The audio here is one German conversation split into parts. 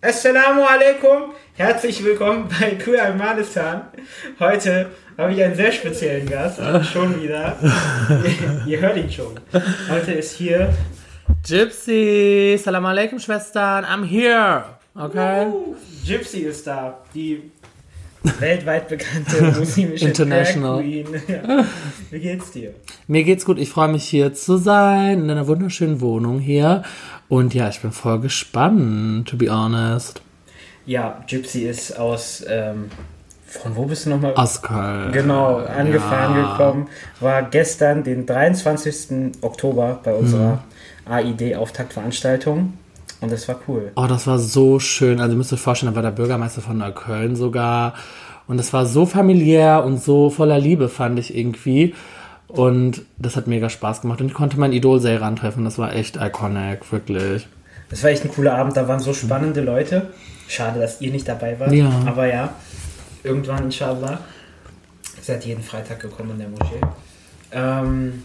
Assalamu alaikum, herzlich willkommen bei Queer Afghanistan. Heute habe ich einen sehr speziellen Gast, schon wieder. ihr, ihr hört ihn schon. Heute ist hier Gypsy, Salam alaikum Schwestern, I'm here. Okay. Uh, Gypsy ist da, die weltweit bekannte muslimische International. Ja. Wie geht's dir? Mir geht's gut, ich freue mich hier zu sein, in einer wunderschönen Wohnung hier. Und ja, ich bin voll gespannt, to be honest. Ja, Gypsy ist aus, ähm, von wo bist du nochmal? Aus Köln. Genau, angefahren Ja. gekommen. War gestern, den 23. Oktober, bei unserer Mhm. AID-Auftaktveranstaltung. Und das war cool. Oh, das war so schön. Also ihr müsst euch vorstellen, da war der Bürgermeister von Neukölln sogar. Und es war so familiär und so voller Liebe, fand ich irgendwie. Und das hat mega Spaß gemacht. Und ich konnte mein Idol Seyran treffen. Das war echt iconic, wirklich. Das war echt ein cooler Abend. Da waren so spannende Leute. Schade, dass ihr nicht dabei wart. Ja. Aber ja, irgendwann, inshallah. Seid jeden Freitag gekommen in der Moschee. Ähm,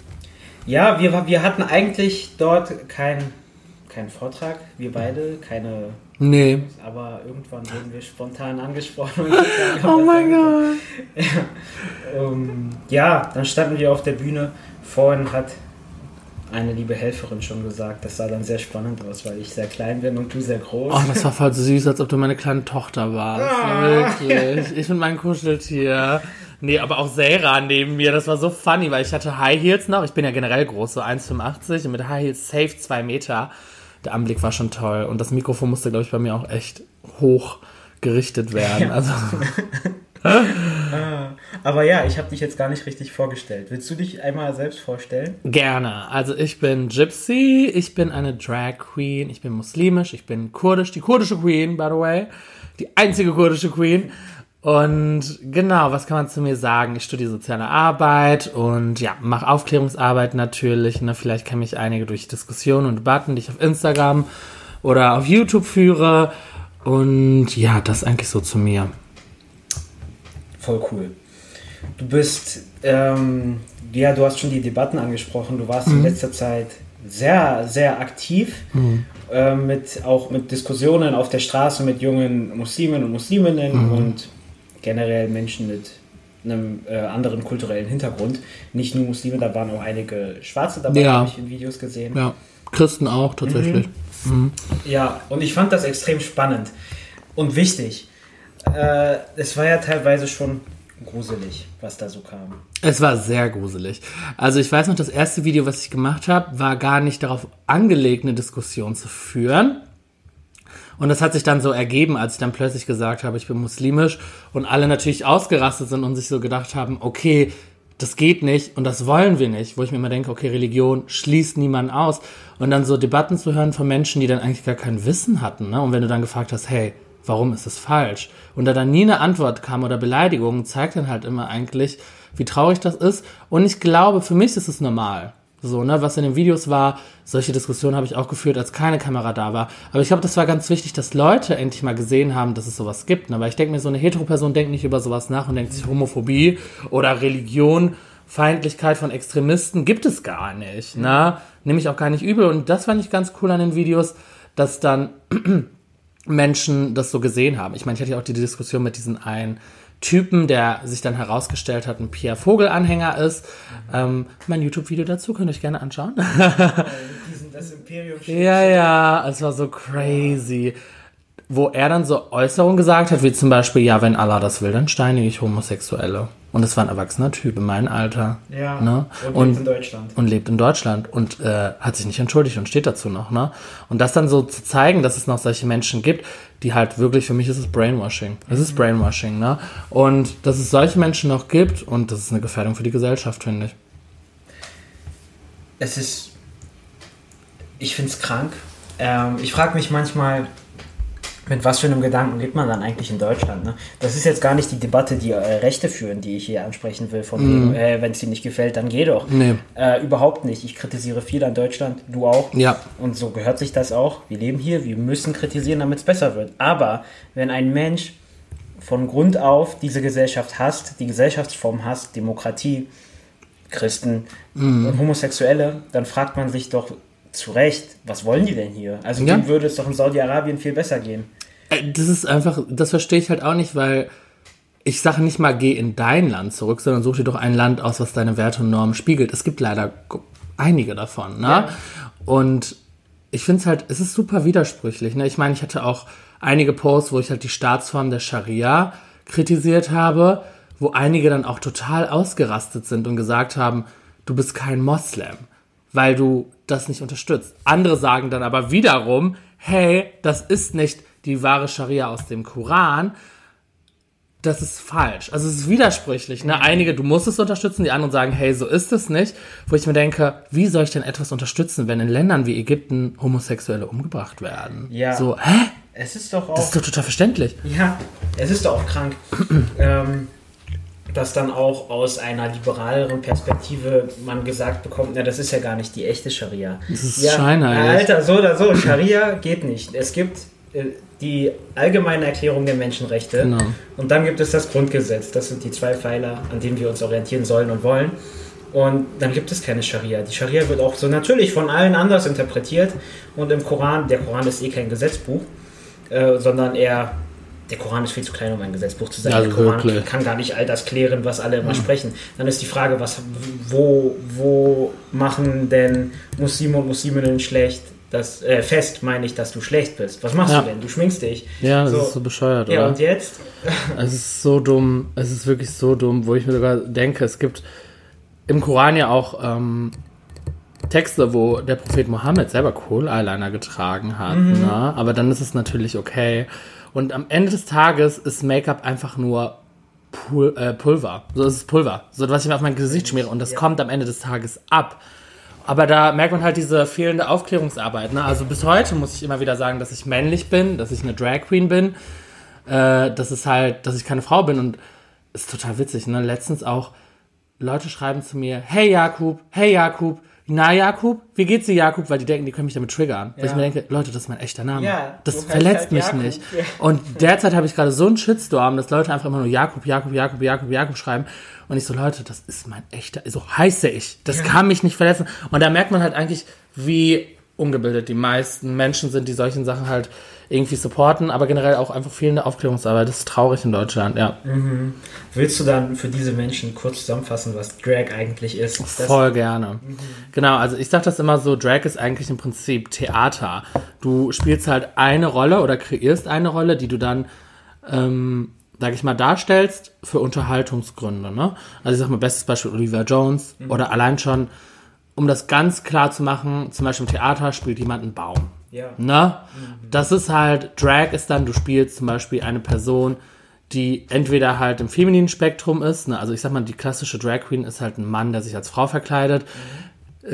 ja, wir, wir hatten eigentlich dort keinen keinen Vortrag. Wir beide, keine Nee. Aber irgendwann wurden wir spontan angesprochen. Oh mein Gott. kann. Ähm, ja, dann standen wir auf der Bühne. Vorhin hat eine liebe Helferin schon gesagt, das sah dann sehr spannend aus, weil ich sehr klein bin und du sehr groß. Oh, das war voll süß, als ob du meine kleine Tochter warst. Ah. Wirklich. Ich bin mein Kuscheltier. Nee, aber auch Sarah neben mir, das war so funny, weil ich hatte High Heels noch. Ich bin ja generell groß, so 1,85 und mit High Heels safe 2 Meter. Der Anblick war schon toll und das Mikrofon musste, glaube ich, bei mir auch echt hoch gerichtet werden. Also, Aber ja, ich habe dich jetzt gar nicht richtig vorgestellt. Willst du dich einmal selbst vorstellen? gerne. Also ich bin Gypsy, ich bin eine Drag Queen, ich bin muslimisch, ich bin kurdisch, die kurdische Queen, by the way. Die einzige kurdische Queen. Und genau, was kann man zu mir sagen? Ich studiere soziale Arbeit und ja, mache Aufklärungsarbeit natürlich. Ne? Vielleicht kennen mich einige durch Diskussionen und Debatten, die ich auf Instagram oder auf YouTube führe. Und ja, das eigentlich so zu mir. Voll cool. Du bist, ähm, ja, du hast schon die Debatten angesprochen. Du warst in letzter Zeit sehr, sehr aktiv. ähm, mit, auch mit Diskussionen auf der Straße mit jungen Muslimen und Musliminnen und generell Menschen mit einem äh, anderen kulturellen Hintergrund. Nicht nur Muslime, da waren auch einige Schwarze dabei, Ja. habe ich in Videos gesehen. Ja, Christen auch tatsächlich. Ja, und ich fand das extrem spannend und wichtig. Äh, es war ja teilweise schon gruselig, was da so kam. Es war sehr gruselig. Also ich weiß noch, das erste Video, was ich gemacht habe, war gar nicht darauf angelegt, eine Diskussion zu führen. Und das hat sich dann so ergeben, als ich dann plötzlich gesagt habe, ich bin muslimisch und alle natürlich ausgerastet sind und sich so gedacht haben, okay, das geht nicht und das wollen wir nicht. Wo ich mir immer denke, okay, Religion schließt niemanden aus. Und dann so Debatten zu hören von Menschen, die dann eigentlich gar kein Wissen hatten. Ne? Und wenn du dann gefragt hast, hey, warum ist das falsch? Und da dann nie eine Antwort kam oder Beleidigung, zeigt dann halt immer eigentlich, wie traurig das ist. Und ich glaube, für mich ist es normal. So, ne, was in den Videos war, solche Diskussionen habe ich auch geführt, als keine Kamera da war. Aber ich glaube, das war ganz wichtig, dass Leute endlich mal gesehen haben, dass es sowas gibt. Ne? Weil ich denke mir, so eine Hetero-Person denkt nicht über sowas nach und denkt sich Homophobie oder Religion, Feindlichkeit von Extremisten gibt es gar nicht. Ne? Nehme ich auch gar nicht übel. Und das fand ich ganz cool an den Videos, dass dann Menschen das so gesehen haben. Ich meine, ich hatte ja auch die Diskussion mit diesem einen Typen, der sich dann herausgestellt hat, ein Pierre Vogel-Anhänger ist. Ähm, mein YouTube-Video dazu könnt ihr euch gerne anschauen. Diesen, das Imperium ja, ja, es war so crazy. Wo er dann so Äußerungen gesagt hat, wie zum Beispiel, ja, wenn Allah das will, dann steinige ich Homosexuelle. Und das war ein erwachsener Typ in meinem Alter. Ja, Ne? und, Und- lebt in Deutschland. und lebt in Deutschland und äh, hat sich nicht entschuldigt und steht dazu noch, ne? Und das dann so zu zeigen, dass es noch solche Menschen gibt, die halt wirklich, für mich ist es Brainwashing. Es ist Brainwashing, ne? Und dass es solche Menschen noch gibt und das ist eine Gefährdung für die Gesellschaft, finde ich. Es ist. Ich finde es krank. Ähm, ich frage mich manchmal, mit was für einem Gedanken lebt man dann eigentlich in Deutschland? Ne? Das ist jetzt gar nicht die Debatte, die äh, Rechte führen, die ich hier ansprechen will. Von wegen, äh, wenn es dir nicht gefällt, dann geh doch. Nee. Äh, überhaupt nicht. Ich kritisiere viel an Deutschland, du auch. Ja. Und so gehört sich das auch. Wir leben hier, wir müssen kritisieren, damit es besser wird. Aber wenn ein Mensch von Grund auf diese Gesellschaft hasst, die Gesellschaftsform hasst, Demokratie, Christen und Homosexuelle, dann fragt man sich doch zu Recht, was wollen die denn hier? Also Ja. dem würde es doch in Saudi-Arabien viel besser gehen. Äh, Das ist einfach, das verstehe ich halt auch nicht, weil ich sage nicht mal, geh in dein Land zurück, sondern such dir doch ein Land aus, was deine Werte und Normen spiegelt. Es gibt leider einige davon, ne? Ja. Und ich finde es halt, es ist super widersprüchlich, ne? Ich meine, ich hatte auch einige Posts, wo ich halt die Staatsform der Scharia kritisiert habe, wo einige dann auch total ausgerastet sind und gesagt haben, du bist kein Moslem, weil du das nicht unterstützt. Andere sagen dann aber wiederum, hey, das ist nicht die wahre Scharia aus dem Koran, das ist falsch. Also es ist widersprüchlich. Ne? Einige, du musst es unterstützen, die anderen sagen, hey, so ist es nicht. Wo ich mir denke, wie soll ich denn etwas unterstützen, wenn in Ländern wie Ägypten Homosexuelle umgebracht werden? Ja. So, hä? Es ist doch auch. Das ist doch total verständlich. Ja, es ist doch auch krank, ähm, dass dann auch aus einer liberaleren Perspektive man gesagt bekommt, na, das ist ja gar nicht die echte Scharia. Das ist ja, scheinheilig. Alter, so oder so, Scharia geht nicht. Es gibt äh, die allgemeine Erklärung der Menschenrechte Genau. und dann gibt es das Grundgesetz. Das sind die zwei Pfeiler, an denen wir uns orientieren sollen und wollen. Und dann gibt es keine Scharia. Die Scharia wird auch so natürlich von allen anders interpretiert. Und im Koran, der Koran ist eh kein Gesetzbuch, äh, sondern eher, der Koran ist viel zu klein, um ein Gesetzbuch zu sein. Ja, der Koran wirklich. kann gar nicht all das klären, was alle immer sprechen. Dann ist die Frage, was, wo, wo machen denn Muslime und Musliminnen schlecht? Das, äh, fest meine ich, dass du schlecht bist. Was machst Ja. du denn? Du schminkst dich. Ja, das So. ist so bescheuert, Ja, oder? und jetzt? Es ist so dumm. Es ist wirklich so dumm, wo ich mir sogar denke, es gibt im Koran ja auch ähm, Texte, wo der Prophet Mohammed selber Kohl-Eyeliner getragen hat. Ne? Aber dann ist es natürlich okay. Und am Ende des Tages ist Make-up einfach nur Pul äh, Pulver. So ist es Pulver. So, was ich mir auf mein Gesicht schmiere. Und das Ja. kommt am Ende des Tages ab. Aber da merkt man halt diese fehlende Aufklärungsarbeit. Ne? Also bis heute muss ich immer wieder sagen, dass ich männlich bin, dass ich eine Drag Queen bin, äh, dass es halt, dass ich keine Frau bin und ist total witzig. Ne? Letztens auch Leute schreiben zu mir, hey Jakub, hey Jakub, na Jakub, wie geht's dir Jakub? Weil die denken, die können mich damit triggern. Weil Ja. ich mir denke, Leute, das ist mein echter Name. Ja, das verletzt halt mich Jakub. nicht. Ja. Und derzeit habe ich gerade so einen Shitstorm, dass Leute einfach immer nur Jakub, Jakub, Jakub, Jakub, Jakub schreiben. Und ich so, Leute, das ist mein echter, so heiße ich. Das kann mich nicht verletzen. Und da merkt man halt eigentlich, wie ungebildet die meisten Menschen sind, die solchen Sachen halt irgendwie supporten, aber generell auch einfach fehlende Aufklärungsarbeit. Das ist traurig in Deutschland, ja. Willst du dann für diese Menschen kurz zusammenfassen, was Drag eigentlich ist? Das- Voll gerne. Genau, also ich sag das immer so, Drag ist eigentlich im Prinzip Theater. Du spielst halt eine Rolle oder kreierst eine Rolle, die du dann, ähm, sag ich mal, darstellst für Unterhaltungsgründe. Ne? Also ich sag mal, bestes Beispiel Olivia Jones oder allein schon, um das ganz klar zu machen, zum Beispiel im Theater spielt jemand einen Baum. Ja. Ne? Das ist halt, Drag ist dann, du spielst zum Beispiel eine Person, die entweder halt im femininen Spektrum ist, ne? also ich sag mal, die klassische Drag Queen ist halt ein Mann, der sich als Frau verkleidet.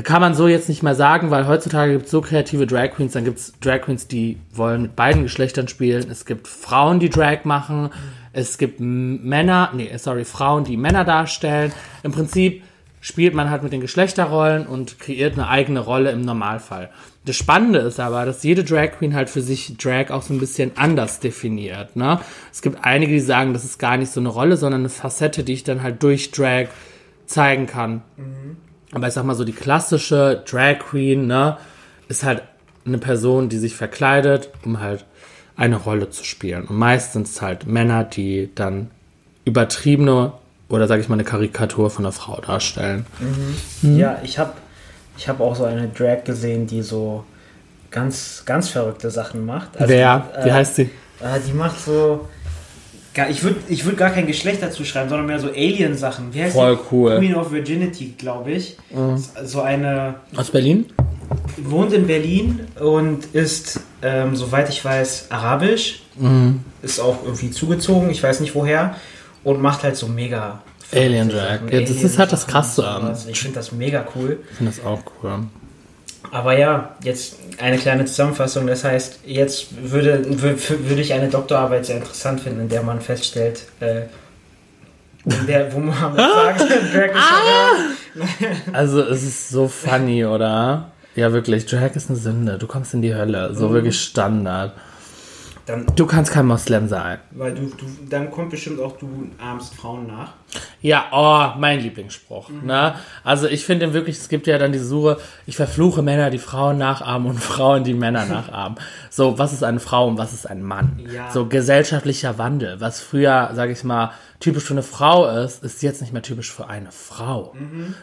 Kann man so jetzt nicht mehr sagen, weil heutzutage gibt es so kreative Drag Queens, dann gibt es Drag Queens, die wollen mit beiden Geschlechtern spielen, es gibt Frauen, die Drag machen, es gibt Männer, nee, sorry, Frauen, die Männer darstellen. Im Prinzip spielt man halt mit den Geschlechterrollen und kreiert eine eigene Rolle im Normalfall. Das Spannende ist aber, dass jede Drag Queen halt für sich Drag auch so ein bisschen anders definiert. Ne? Es gibt einige, die sagen, das ist gar nicht so eine Rolle, sondern eine Facette, die ich dann halt durch Drag zeigen kann. Aber ich sag mal so, die klassische Drag Queen, ne, ist halt eine Person, die sich verkleidet, um halt eine Rolle zu spielen. Und meistens halt Männer, die dann übertriebene oder sage ich mal eine Karikatur von einer Frau darstellen. Ja, ich habe ich hab auch so eine Drag gesehen, die so ganz, ganz verrückte Sachen macht. Also, Wer? Wie äh, heißt sie? Äh, die macht so. Gar, ich würde ich würd gar kein Geschlecht dazu schreiben, sondern mehr so Alien-Sachen. Wie heißt Voll die? cool. Queen of Virginity, glaube ich. So eine. Aus Berlin? wohnt in Berlin und ist, ähm, soweit ich weiß, arabisch. Mhm. Ist auch irgendwie zugezogen, ich weiß nicht woher. Und macht halt so mega. Alien Drag. Sachen, Ja, das ist halt das Krasse sowas. Ich finde das mega cool. Ich finde das auch cool. Aber ja, jetzt eine kleine Zusammenfassung. Das heißt, jetzt würde, wür- würde ich eine Doktorarbeit sehr interessant finden, in der man feststellt, äh, der, wo man sagt, Drag ist Also es ist so funny, oder? Ja, wirklich. Drag ist eine Sünde. Du kommst in die Hölle. So wirklich Standard. Dann, Du kannst kein Moslem sein. weil du, du, dann kommt bestimmt auch, du ahmst Frauen nach. Ja, oh, mein Lieblingsspruch. Ne? Also ich finde wirklich, es gibt ja dann die Suche, ich verfluche Männer, die Frauen nachahmen und Frauen, die Männer nachahmen. So, was ist eine Frau und was ist ein Mann? Ja. So gesellschaftlicher Wandel. Was früher, sage ich mal, typisch für eine Frau ist, ist jetzt nicht mehr typisch für eine Frau.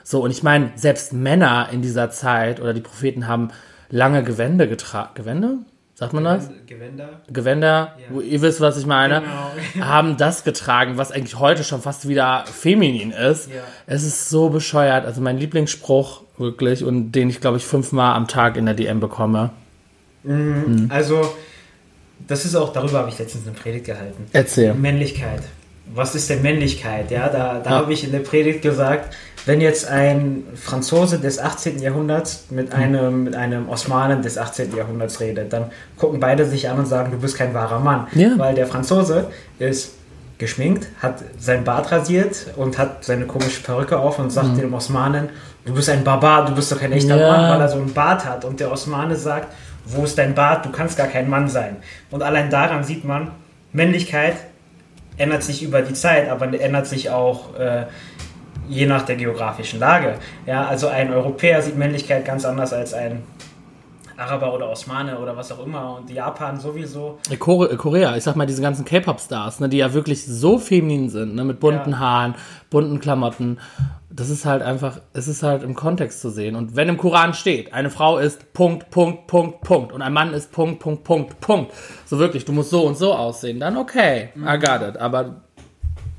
So, und ich meine, selbst Männer in dieser Zeit oder die Propheten haben lange Gewände getragen. Gewände? Sagt man das? Gewänder. Gewänder, wo ihr wisst, was ich meine, Genau. haben das getragen, was eigentlich heute schon fast wieder feminin ist. Ja. Es ist so bescheuert. Also mein Lieblingsspruch wirklich und den ich glaube ich fünfmal am Tag in der DM bekomme. Also, das ist auch, darüber habe ich letztens eine Predigt gehalten. Erzähl. Männlichkeit. Was ist denn Männlichkeit? Ja, da, da Ja. habe ich in der Predigt gesagt, wenn jetzt ein Franzose des 18. Jahrhunderts mit einem, mit einem Osmanen des 18. Jahrhunderts redet, dann gucken beide sich an und sagen, du bist kein wahrer Mann. Ja. Weil der Franzose ist geschminkt, hat sein Bart rasiert und hat seine komische Perücke auf und sagt dem Osmanen, du bist ein Barbar, du bist doch kein echter Mhm. Ja. Mann, weil er so einen Bart hat. Und der Osmane sagt, wo ist dein Bart? Du kannst gar kein Mann sein. Und allein daran sieht man, Männlichkeit ändert sich über die Zeit, aber ändert sich auch äh, je nach der geografischen Lage. Ja, also ein Europäer sieht Männlichkeit ganz anders als ein Araber oder Osmane oder was auch immer und Japan sowieso. Kore Korea, ich sag mal, diese ganzen K-Pop-Stars, ne, die ja wirklich so feminin sind, ne, mit bunten Ja. Haaren, bunten Klamotten. Das ist halt einfach, es ist halt im Kontext zu sehen. Und wenn im Koran steht, eine Frau ist Punkt, Punkt, Punkt, Punkt und ein Mann ist Punkt, Punkt, Punkt, Punkt. So wirklich, du musst so und so aussehen, dann okay, I got it. Aber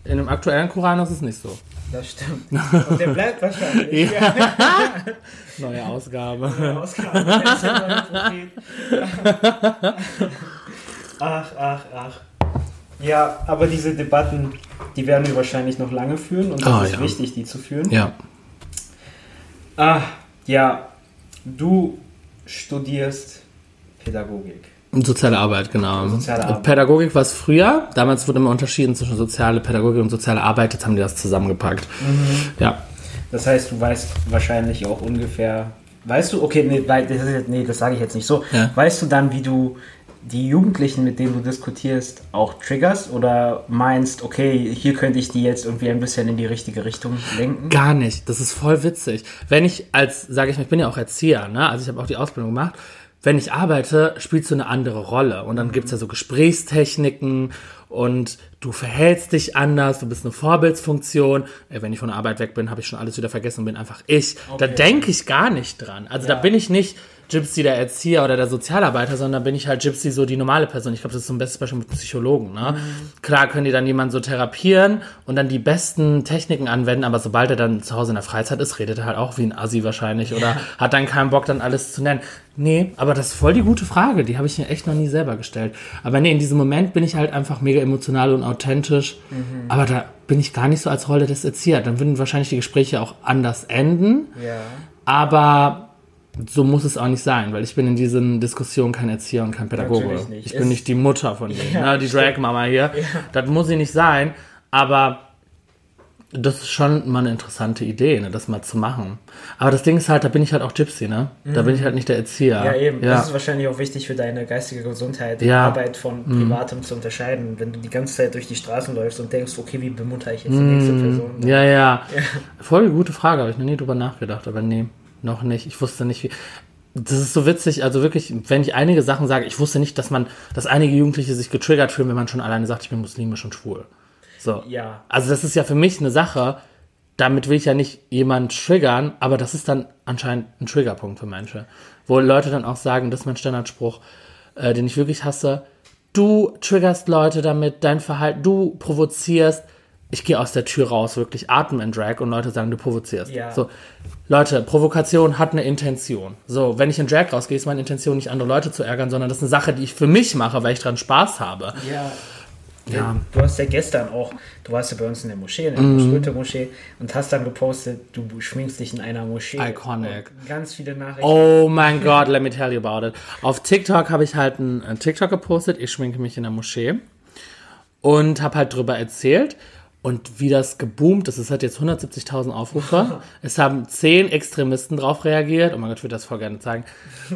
in dem aktuellen Koran ist es nicht so. Das stimmt. Und der bleibt wahrscheinlich. Ja. Neue Ausgabe. Ausgabe. Ein Prophet. ach, ach, ach. Ja, aber diese Debatten, die werden wir wahrscheinlich noch lange führen und das Ah, ist ja. wichtig, die zu führen. Ja. Ah, ja, du studierst Pädagogik. Soziale Arbeit, genau. Soziale Arbeit. Pädagogik war es früher. Damals wurde immer unterschieden zwischen soziale Pädagogik und soziale Arbeit. Jetzt haben die das zusammengepackt. Mhm. Ja. Das heißt, du weißt wahrscheinlich auch ungefähr. Weißt du, okay, nee, das, nee, das sage ich jetzt nicht so. Ja. Weißt du dann, wie du die Jugendlichen, mit denen du diskutierst, auch triggerst oder meinst, okay, hier könnte ich die jetzt irgendwie ein bisschen in die richtige Richtung lenken? Gar nicht. Das ist voll witzig. Wenn ich als, sage ich mal, ich bin ja auch Erzieher, ne? Also ich habe auch die Ausbildung gemacht. Wenn ich arbeite, spielst du eine andere Rolle. Und dann gibt's ja so Gesprächstechniken und du verhältst dich anders, du bist eine Vorbildsfunktion. Wenn ich von der Arbeit weg bin, habe ich schon alles wieder vergessen und bin einfach ich. Da Okay. denke ich gar nicht dran. Also da Ja. bin ich nicht Gypsy der Erzieher oder der Sozialarbeiter, sondern bin ich halt Gypsy so die normale Person. Ich glaube, das ist so ein bestes Beispiel mit Psychologen. Ne? Klar können die dann jemanden so therapieren und dann die besten Techniken anwenden, aber sobald er dann zu Hause in der Freizeit ist, redet er halt auch wie ein Assi wahrscheinlich oder hat dann keinen Bock, dann alles zu nennen. Nee, aber das ist voll die gute Frage. Die habe ich mir echt noch nie selber gestellt. Aber nee, in diesem Moment bin ich halt einfach mega emotional und authentisch. Aber da bin ich gar nicht so als Rolle des Erzieher. Dann würden wahrscheinlich die Gespräche auch anders enden. Ja. Aber so muss es auch nicht sein, weil ich bin in diesen Diskussionen kein Erzieher und kein Pädagoge. Ich bin Es- nicht die Mutter von denen, Ja, ne? die Drag-Mama hier. Das muss sie nicht sein, aber das ist schon mal eine interessante Idee, ne, das mal zu machen. Aber das Ding ist halt, da bin ich halt auch Gypsy, ne? Da bin ich halt nicht der Erzieher. Mhm. Ja, eben. Ja. Das ist wahrscheinlich auch wichtig für deine geistige Gesundheit, Ja. Mhm. Arbeit von Privatem zu unterscheiden. Wenn du die ganze Zeit durch die Straßen läufst und denkst, okay, wie bemutter ich jetzt die nächste Person? Mhm. Ja, ja. Voll gute Frage, habe ich noch nie drüber nachgedacht, aber nee, noch nicht. Ich wusste nicht, wie. Das ist so witzig, also wirklich, wenn ich einige Sachen sage, ich wusste nicht, dass man, dass einige Jugendliche sich getriggert fühlen, wenn man schon alleine sagt, ich bin muslimisch und schwul. So. Ja. Also das ist ja für mich eine Sache, damit will ich ja nicht jemanden triggern, aber das ist dann anscheinend ein Triggerpunkt für Menschen. Wo Leute dann auch sagen, das ist mein Standardspruch, äh, den ich wirklich hasse, du triggerst Leute damit, dein Verhalten, du provozierst. Ich gehe aus der Tür raus, wirklich atmen in Drag und Leute sagen, du provozierst. Ja. So, Leute, Provokation hat eine Intention. So, wenn ich in Drag rausgehe, ist meine Intention nicht andere Leute zu ärgern, sondern das ist eine Sache, die ich für mich mache, weil ich dran Spaß habe. Ja. Ja. Du hast ja gestern auch, du warst ja bei uns in der Moschee, in Mhm. der Schulte Moschee und hast dann gepostet, du schminkst dich in einer Moschee. Iconic. Und ganz viele Nachrichten. Oh mein Gott, let me tell you about it. Auf TikTok habe ich halt einen TikTok gepostet, ich schminke mich in der Moschee und habe halt drüber erzählt. Und wie das geboomt ist, es hat jetzt 170.000 Aufrufe. es haben zehn Extremisten drauf reagiert. Oh mein Gott, ich würde das voll gerne zeigen.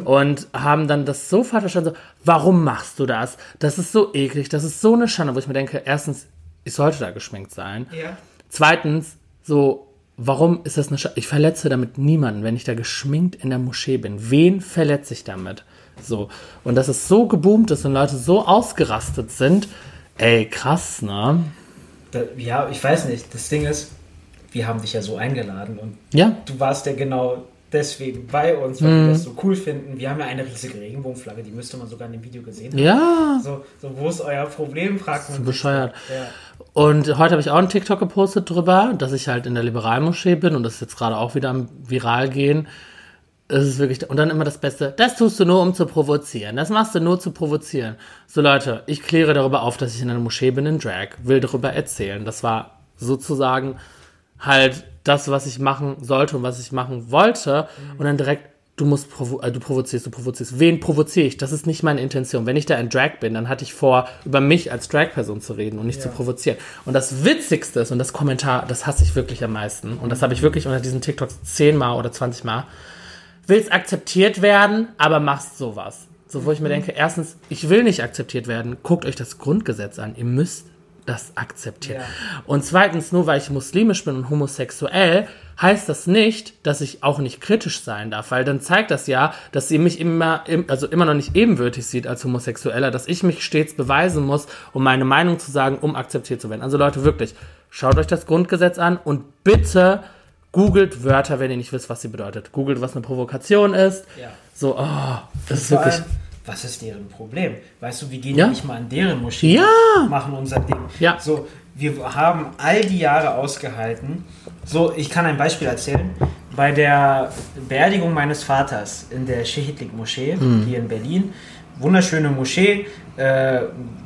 Und haben dann das so verstanden, so, warum machst du das? Das ist so eklig, das ist so eine Schande, wo ich mir denke, erstens, ich sollte da geschminkt sein. Ja. Zweitens, so, warum ist das eine Schande? Ich verletze damit niemanden, wenn ich da geschminkt in der Moschee bin. Wen verletze ich damit? So. Und dass es so geboomt ist und Leute so ausgerastet sind, ey, krass, ne? Da, ja, ich weiß nicht. Das Ding ist, wir haben dich ja so eingeladen und Ja, du warst ja genau deswegen bei uns, weil Mhm. wir das so cool finden. Wir haben ja eine riesige Regenbogenflagge, die müsste man sogar in dem Video gesehen haben. ja. So, so wo ist euer Problem, fragt man. So bescheuert. Ja. Und heute habe ich auch einen TikTok gepostet drüber, dass ich halt in der Liberalmoschee bin und das ist jetzt gerade auch wieder am Viral gehen. Es ist wirklich, und dann immer das Beste, das tust du nur, um zu provozieren. Das machst du nur zu provozieren. So Leute, ich kläre darüber auf, dass ich in einer Moschee bin in Drag, will darüber erzählen. Das war sozusagen halt das, was ich machen sollte und was ich machen wollte. Und dann direkt, du musst, provo äh, du provozierst, du provozierst. Wen provoziere ich? Das ist nicht meine Intention. Wenn ich da in Drag bin, dann hatte ich vor, über mich als Drag-Person zu reden und nicht zu provozieren. Und das Witzigste ist, und das Kommentar, das hasse ich wirklich am meisten. Und das habe ich wirklich unter diesen TikToks zehnmal oder 20 Mal. Willst akzeptiert werden, aber machst sowas. So, wo ich mir denke, erstens, ich will nicht akzeptiert werden. Guckt euch das Grundgesetz an. Ihr müsst das akzeptieren. Ja. Und zweitens, nur weil ich muslimisch bin und homosexuell, heißt das nicht, dass ich auch nicht kritisch sein darf, weil dann zeigt das ja, dass sie mich immer, im- also immer noch nicht ebenwürdig sieht als Homosexueller, dass ich mich stets beweisen muss, um meine Meinung zu sagen, um akzeptiert zu werden. Also Leute, wirklich, schaut euch das Grundgesetz an und bitte googelt Wörter, wenn ihr nicht wisst, was sie bedeutet. Googelt, was eine Provokation ist. Ja. So, oh, das ist wirklich. allem, was ist deren Problem? Weißt du, wir gehen Ja. nicht mal an deren Moschee, Ja. machen unser Ding. Ja. So, wir haben all die Jahre ausgehalten. So, ich kann ein Beispiel erzählen. Bei der Beerdigung meines Vaters in der Şehitlik Moschee Hm. hier in Berlin, wunderschöne Moschee, äh,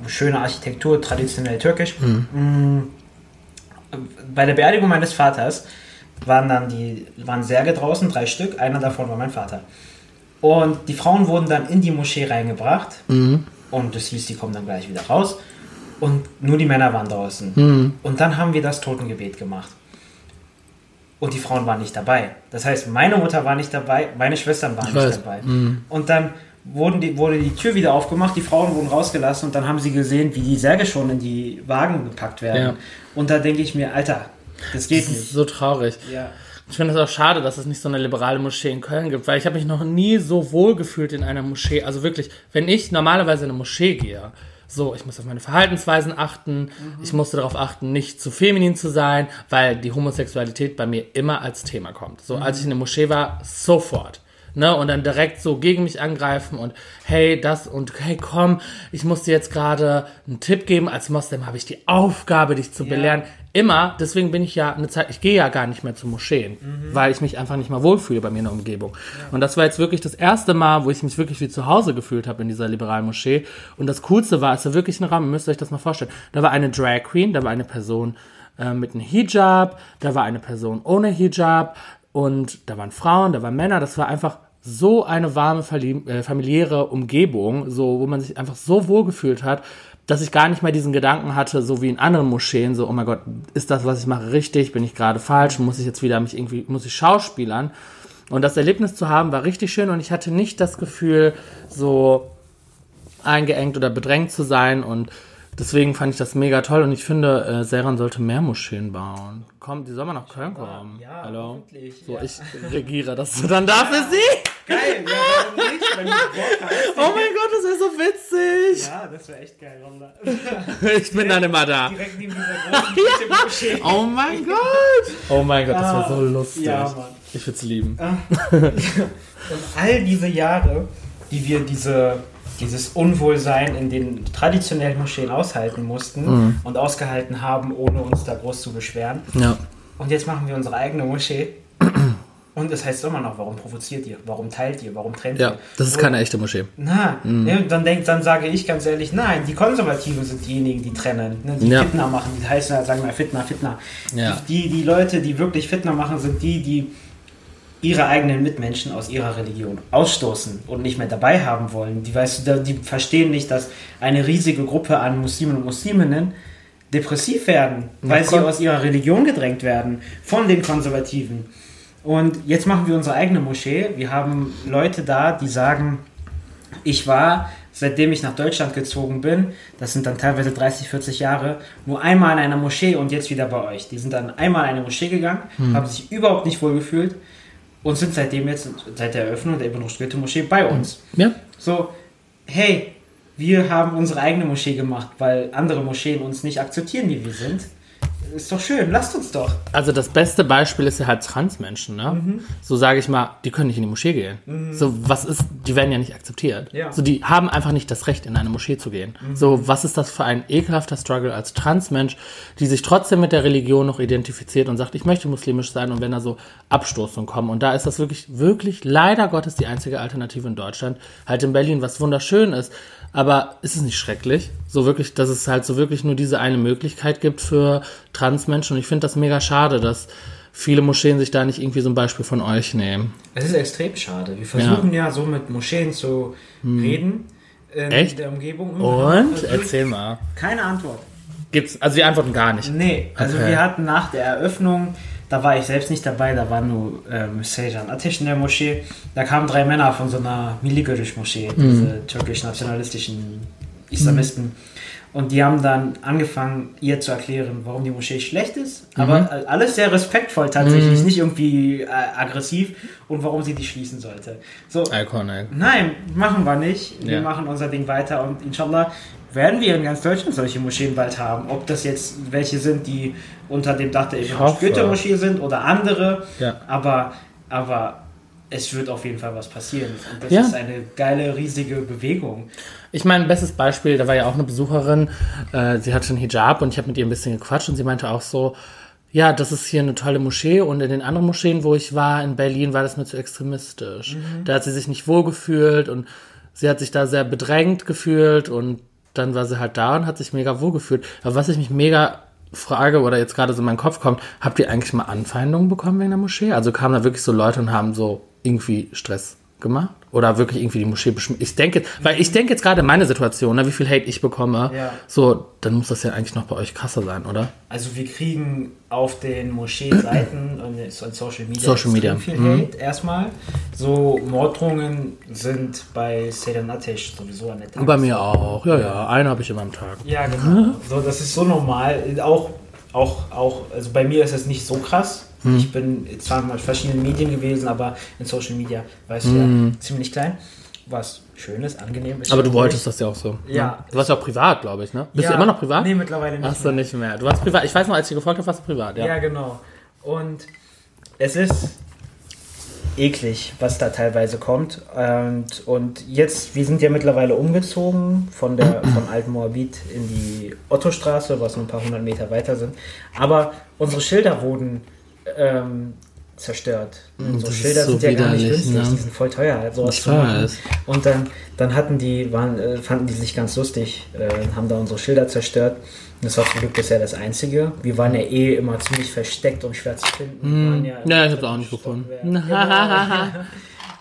schöne Architektur, traditionell türkisch. Hm. Bei der Beerdigung meines Vaters waren dann die waren Särge draußen, drei Stück. Einer davon war mein Vater. Und die Frauen wurden dann in die Moschee reingebracht. Und das hieß, die kommen dann gleich wieder raus. Und nur die Männer waren draußen. Und dann haben wir das Totengebet gemacht. Und die Frauen waren nicht dabei. Das heißt, meine Mutter war nicht dabei, meine Schwestern waren Ich nicht weiß. dabei. Und dann wurden die, wurde die Tür wieder aufgemacht, die Frauen wurden rausgelassen und dann haben sie gesehen, wie die Särge schon in die Wagen gepackt werden. Ja. Und da denke ich mir, Alter, das geht nicht. so traurig. Ja. Ich finde es auch schade, dass es nicht so eine liberale Moschee in Köln gibt, weil ich habe mich noch nie so wohl gefühlt in einer Moschee. Also wirklich, wenn ich normalerweise in eine Moschee gehe, so, ich muss auf meine Verhaltensweisen achten, ich musste darauf achten, nicht zu feminin zu sein, weil die Homosexualität bei mir immer als Thema kommt. So, als ich in der Moschee war, sofort. Ne, und dann direkt so gegen mich angreifen und hey, das und hey, komm, ich muss dir jetzt gerade einen Tipp geben. Als Moslem habe ich die Aufgabe, dich zu Ja. belehren. Immer, deswegen bin ich ja eine Zeit, ich gehe ja gar nicht mehr zu Moscheen, weil ich mich einfach nicht mal wohlfühle bei mir in der Umgebung. Und das war jetzt wirklich das erste Mal, wo ich mich wirklich wie zu Hause gefühlt habe in dieser liberalen Moschee. Und das Coolste war, es war wirklich ein Rahmen, ihr müsst euch das mal vorstellen. Da war eine Drag Queen, da war eine Person äh, mit einem Hijab, da war eine Person ohne Hijab und da waren Frauen, da waren Männer, das war einfach so eine warme, äh, familiäre Umgebung, so, wo man sich einfach so wohl gefühlt hat, dass ich gar nicht mehr diesen Gedanken hatte, so wie in anderen Moscheen, so, oh mein Gott, ist das, was ich mache, richtig? Bin ich gerade falsch? Muss ich jetzt wieder mich irgendwie, muss ich schauspielern? Und das Erlebnis zu haben, war richtig schön und ich hatte nicht das Gefühl, so eingeengt oder bedrängt zu sein und deswegen fand ich das mega toll und ich finde, äh, Seran sollte mehr Moscheen bauen. Komm, die soll mal nach Köln kommen. Ja, Hallo. So, ja. ich regiere das dann dafür sie. Geil, ja, warum nicht? Wenn du Bock hast. Oh mein Gott, das wäre so witzig. Ja, das wäre echt geil, Ronda. Ich bin dann immer da. Direkt neben dieser großen Moschee. Oh mein Gott. Oh mein Gott, das wäre so lustig. Ja, Mann. Ich würde es lieben. Und all diese Jahre, die wir diese, dieses Unwohlsein in den traditionellen Moscheen aushalten mussten Mhm. und ausgehalten haben, ohne uns da groß zu beschweren. Ja. Und jetzt machen wir unsere eigene Moschee. Und es heißt immer noch, warum provoziert ihr? Warum teilt ihr? Warum trennt Ja, ihr? das ist keine echte Moschee. Na, ja, dann, denk, dann sage ich ganz ehrlich, nein, die Konservativen sind diejenigen, die trennen, ne, die Ja. Fitner machen, die heißen, sagen wir Fitner, Fitner. Ja. Die, die Leute, die wirklich Fitner machen, sind die, die ihre eigenen Mitmenschen aus ihrer Religion ausstoßen und nicht mehr dabei haben wollen. Die, weißt du, die verstehen nicht, dass eine riesige Gruppe an Muslimen und Musliminnen depressiv werden, weil sie aus ihrer Religion gedrängt werden von den Konservativen. Und jetzt machen wir unsere eigene Moschee. Wir haben Leute da, die sagen, ich war, seitdem ich nach Deutschland gezogen bin, das sind dann teilweise 30, 40 Jahre, nur einmal in einer Moschee und jetzt wieder bei euch. Die sind dann einmal in eine Moschee gegangen, hm. haben sich überhaupt nicht wohl gefühlt und sind seitdem jetzt, seit der Eröffnung der Ibn Rushd Moschee bei uns. Ja. So, hey, wir haben unsere eigene Moschee gemacht, weil andere Moscheen uns nicht akzeptieren, wie wir sind. Ist doch schön, lasst uns doch. Also das beste Beispiel ist ja halt Transmenschen, ne? Mhm. So sage ich mal, die können nicht in die Moschee gehen. Mhm. So, was ist, die werden ja nicht akzeptiert. Ja. So, die haben einfach nicht das Recht, in eine Moschee zu gehen. Mhm. So, was ist das für ein ekelhafter Struggle als Transmensch, die sich trotzdem mit der Religion noch identifiziert und sagt, ich möchte muslimisch sein und wenn da so Abstoßungen kommen. Und da ist das wirklich, wirklich leider Gottes die einzige Alternative in Deutschland. Halt in Berlin, was wunderschön ist. Aber ist es nicht schrecklich? So wirklich, dass es halt so wirklich nur diese eine Möglichkeit gibt für Transmenschen. Und ich finde das mega schade, dass viele Moscheen sich da nicht irgendwie so ein Beispiel von euch nehmen. Es ist extrem schade. Wir versuchen ja, ja so mit Moscheen zu hm. reden in Echt? der Umgebung. Und? Also Erzähl mal. Keine Antwort. Gibt's, also wir antworten gar nicht. Nee, also okay. wir hatten nach der Eröffnung da war ich selbst nicht dabei, da war nur ähm, Sejan Ateş in der Moschee. Da kamen drei Männer von so einer Miligörisch-Moschee, mhm. diese türkisch-nationalistischen Islamisten. Mhm. Und die haben dann angefangen, ihr zu erklären, warum die Moschee schlecht ist. Mhm. Aber alles sehr respektvoll tatsächlich, mhm. nicht irgendwie äh, aggressiv und warum sie die schließen sollte. So, Iconic. Nein, machen wir nicht. Wir ja. machen unser Ding weiter und inshallah werden wir in ganz Deutschland solche Moscheen bald haben. Ob das jetzt welche sind, die unter dem Dach der Goethe-Moschee sind oder andere. Ja. Aber, aber es wird auf jeden Fall was passieren. Und das ja. ist eine geile, riesige Bewegung. Ich meine, bestes Beispiel, da war ja auch eine Besucherin, äh, sie hatte einen Hijab und ich habe mit ihr ein bisschen gequatscht und sie meinte auch so, ja, das ist hier eine tolle Moschee und in den anderen Moscheen, wo ich war, in Berlin, war das mir zu extremistisch. Mhm. Da hat sie sich nicht wohl gefühlt und sie hat sich da sehr bedrängt gefühlt und dann war sie halt da und hat sich mega wohl gefühlt. Aber was ich mich mega frage oder jetzt gerade so in meinen Kopf kommt, habt ihr eigentlich mal Anfeindungen bekommen wegen der Moschee? Also kamen da wirklich so Leute und haben so irgendwie Stress gemacht? Oder wirklich irgendwie die Moschee beschmissen? Ich denke, weil ich denke jetzt gerade in meine Situation, ne, wie viel Hate ich bekomme, ja. so, dann muss das ja eigentlich noch bei euch krasser sein, oder? Also wir kriegen auf den Moschee-Seiten und in Social Media, Social Media. viel mhm. Hate erstmal. So Morddrohungen sind bei Sedan Atesh sowieso an der Tag. Bei mir auch, ja, ja, eine habe ich immer am Tag. Ja, genau. so, das ist so normal. Auch, auch, auch, also bei mir ist es nicht so krass, hm. Ich bin zwar mal in verschiedenen Medien gewesen, aber in Social Media, weißt du hm. ja, ziemlich klein. Was schön ist, angenehm ist. Aber du wolltest das ja auch so. Ja. Ne? Du warst ja auch privat, glaube ich, ne? Bist ja, du immer noch privat? Nee, mittlerweile nicht. Achso, so, nicht mehr. Du warst privat. Ich weiß noch, als ich gefragt habe, warst du privat, ja. Ja, genau. Und es ist eklig, was da teilweise kommt. Und, und jetzt, wir sind ja mittlerweile umgezogen von der von Altmoabit in die Ottostraße, was nur ein paar hundert Meter weiter sind. Aber unsere Schilder wurden ähm, zerstört. Und so Schilder so sind ja gar nicht günstig, ne? die sind voll teuer, halt sowas zu machen. Und dann, dann hatten die, waren, äh, fanden die sich ganz lustig, äh, haben da unsere Schilder zerstört. Das war zum Glück bisher das Einzige. Wir waren ja eh immer ziemlich versteckt und schwer zu finden. Mm. Ja, ja, ich hab's auch nicht gefunden. Genau.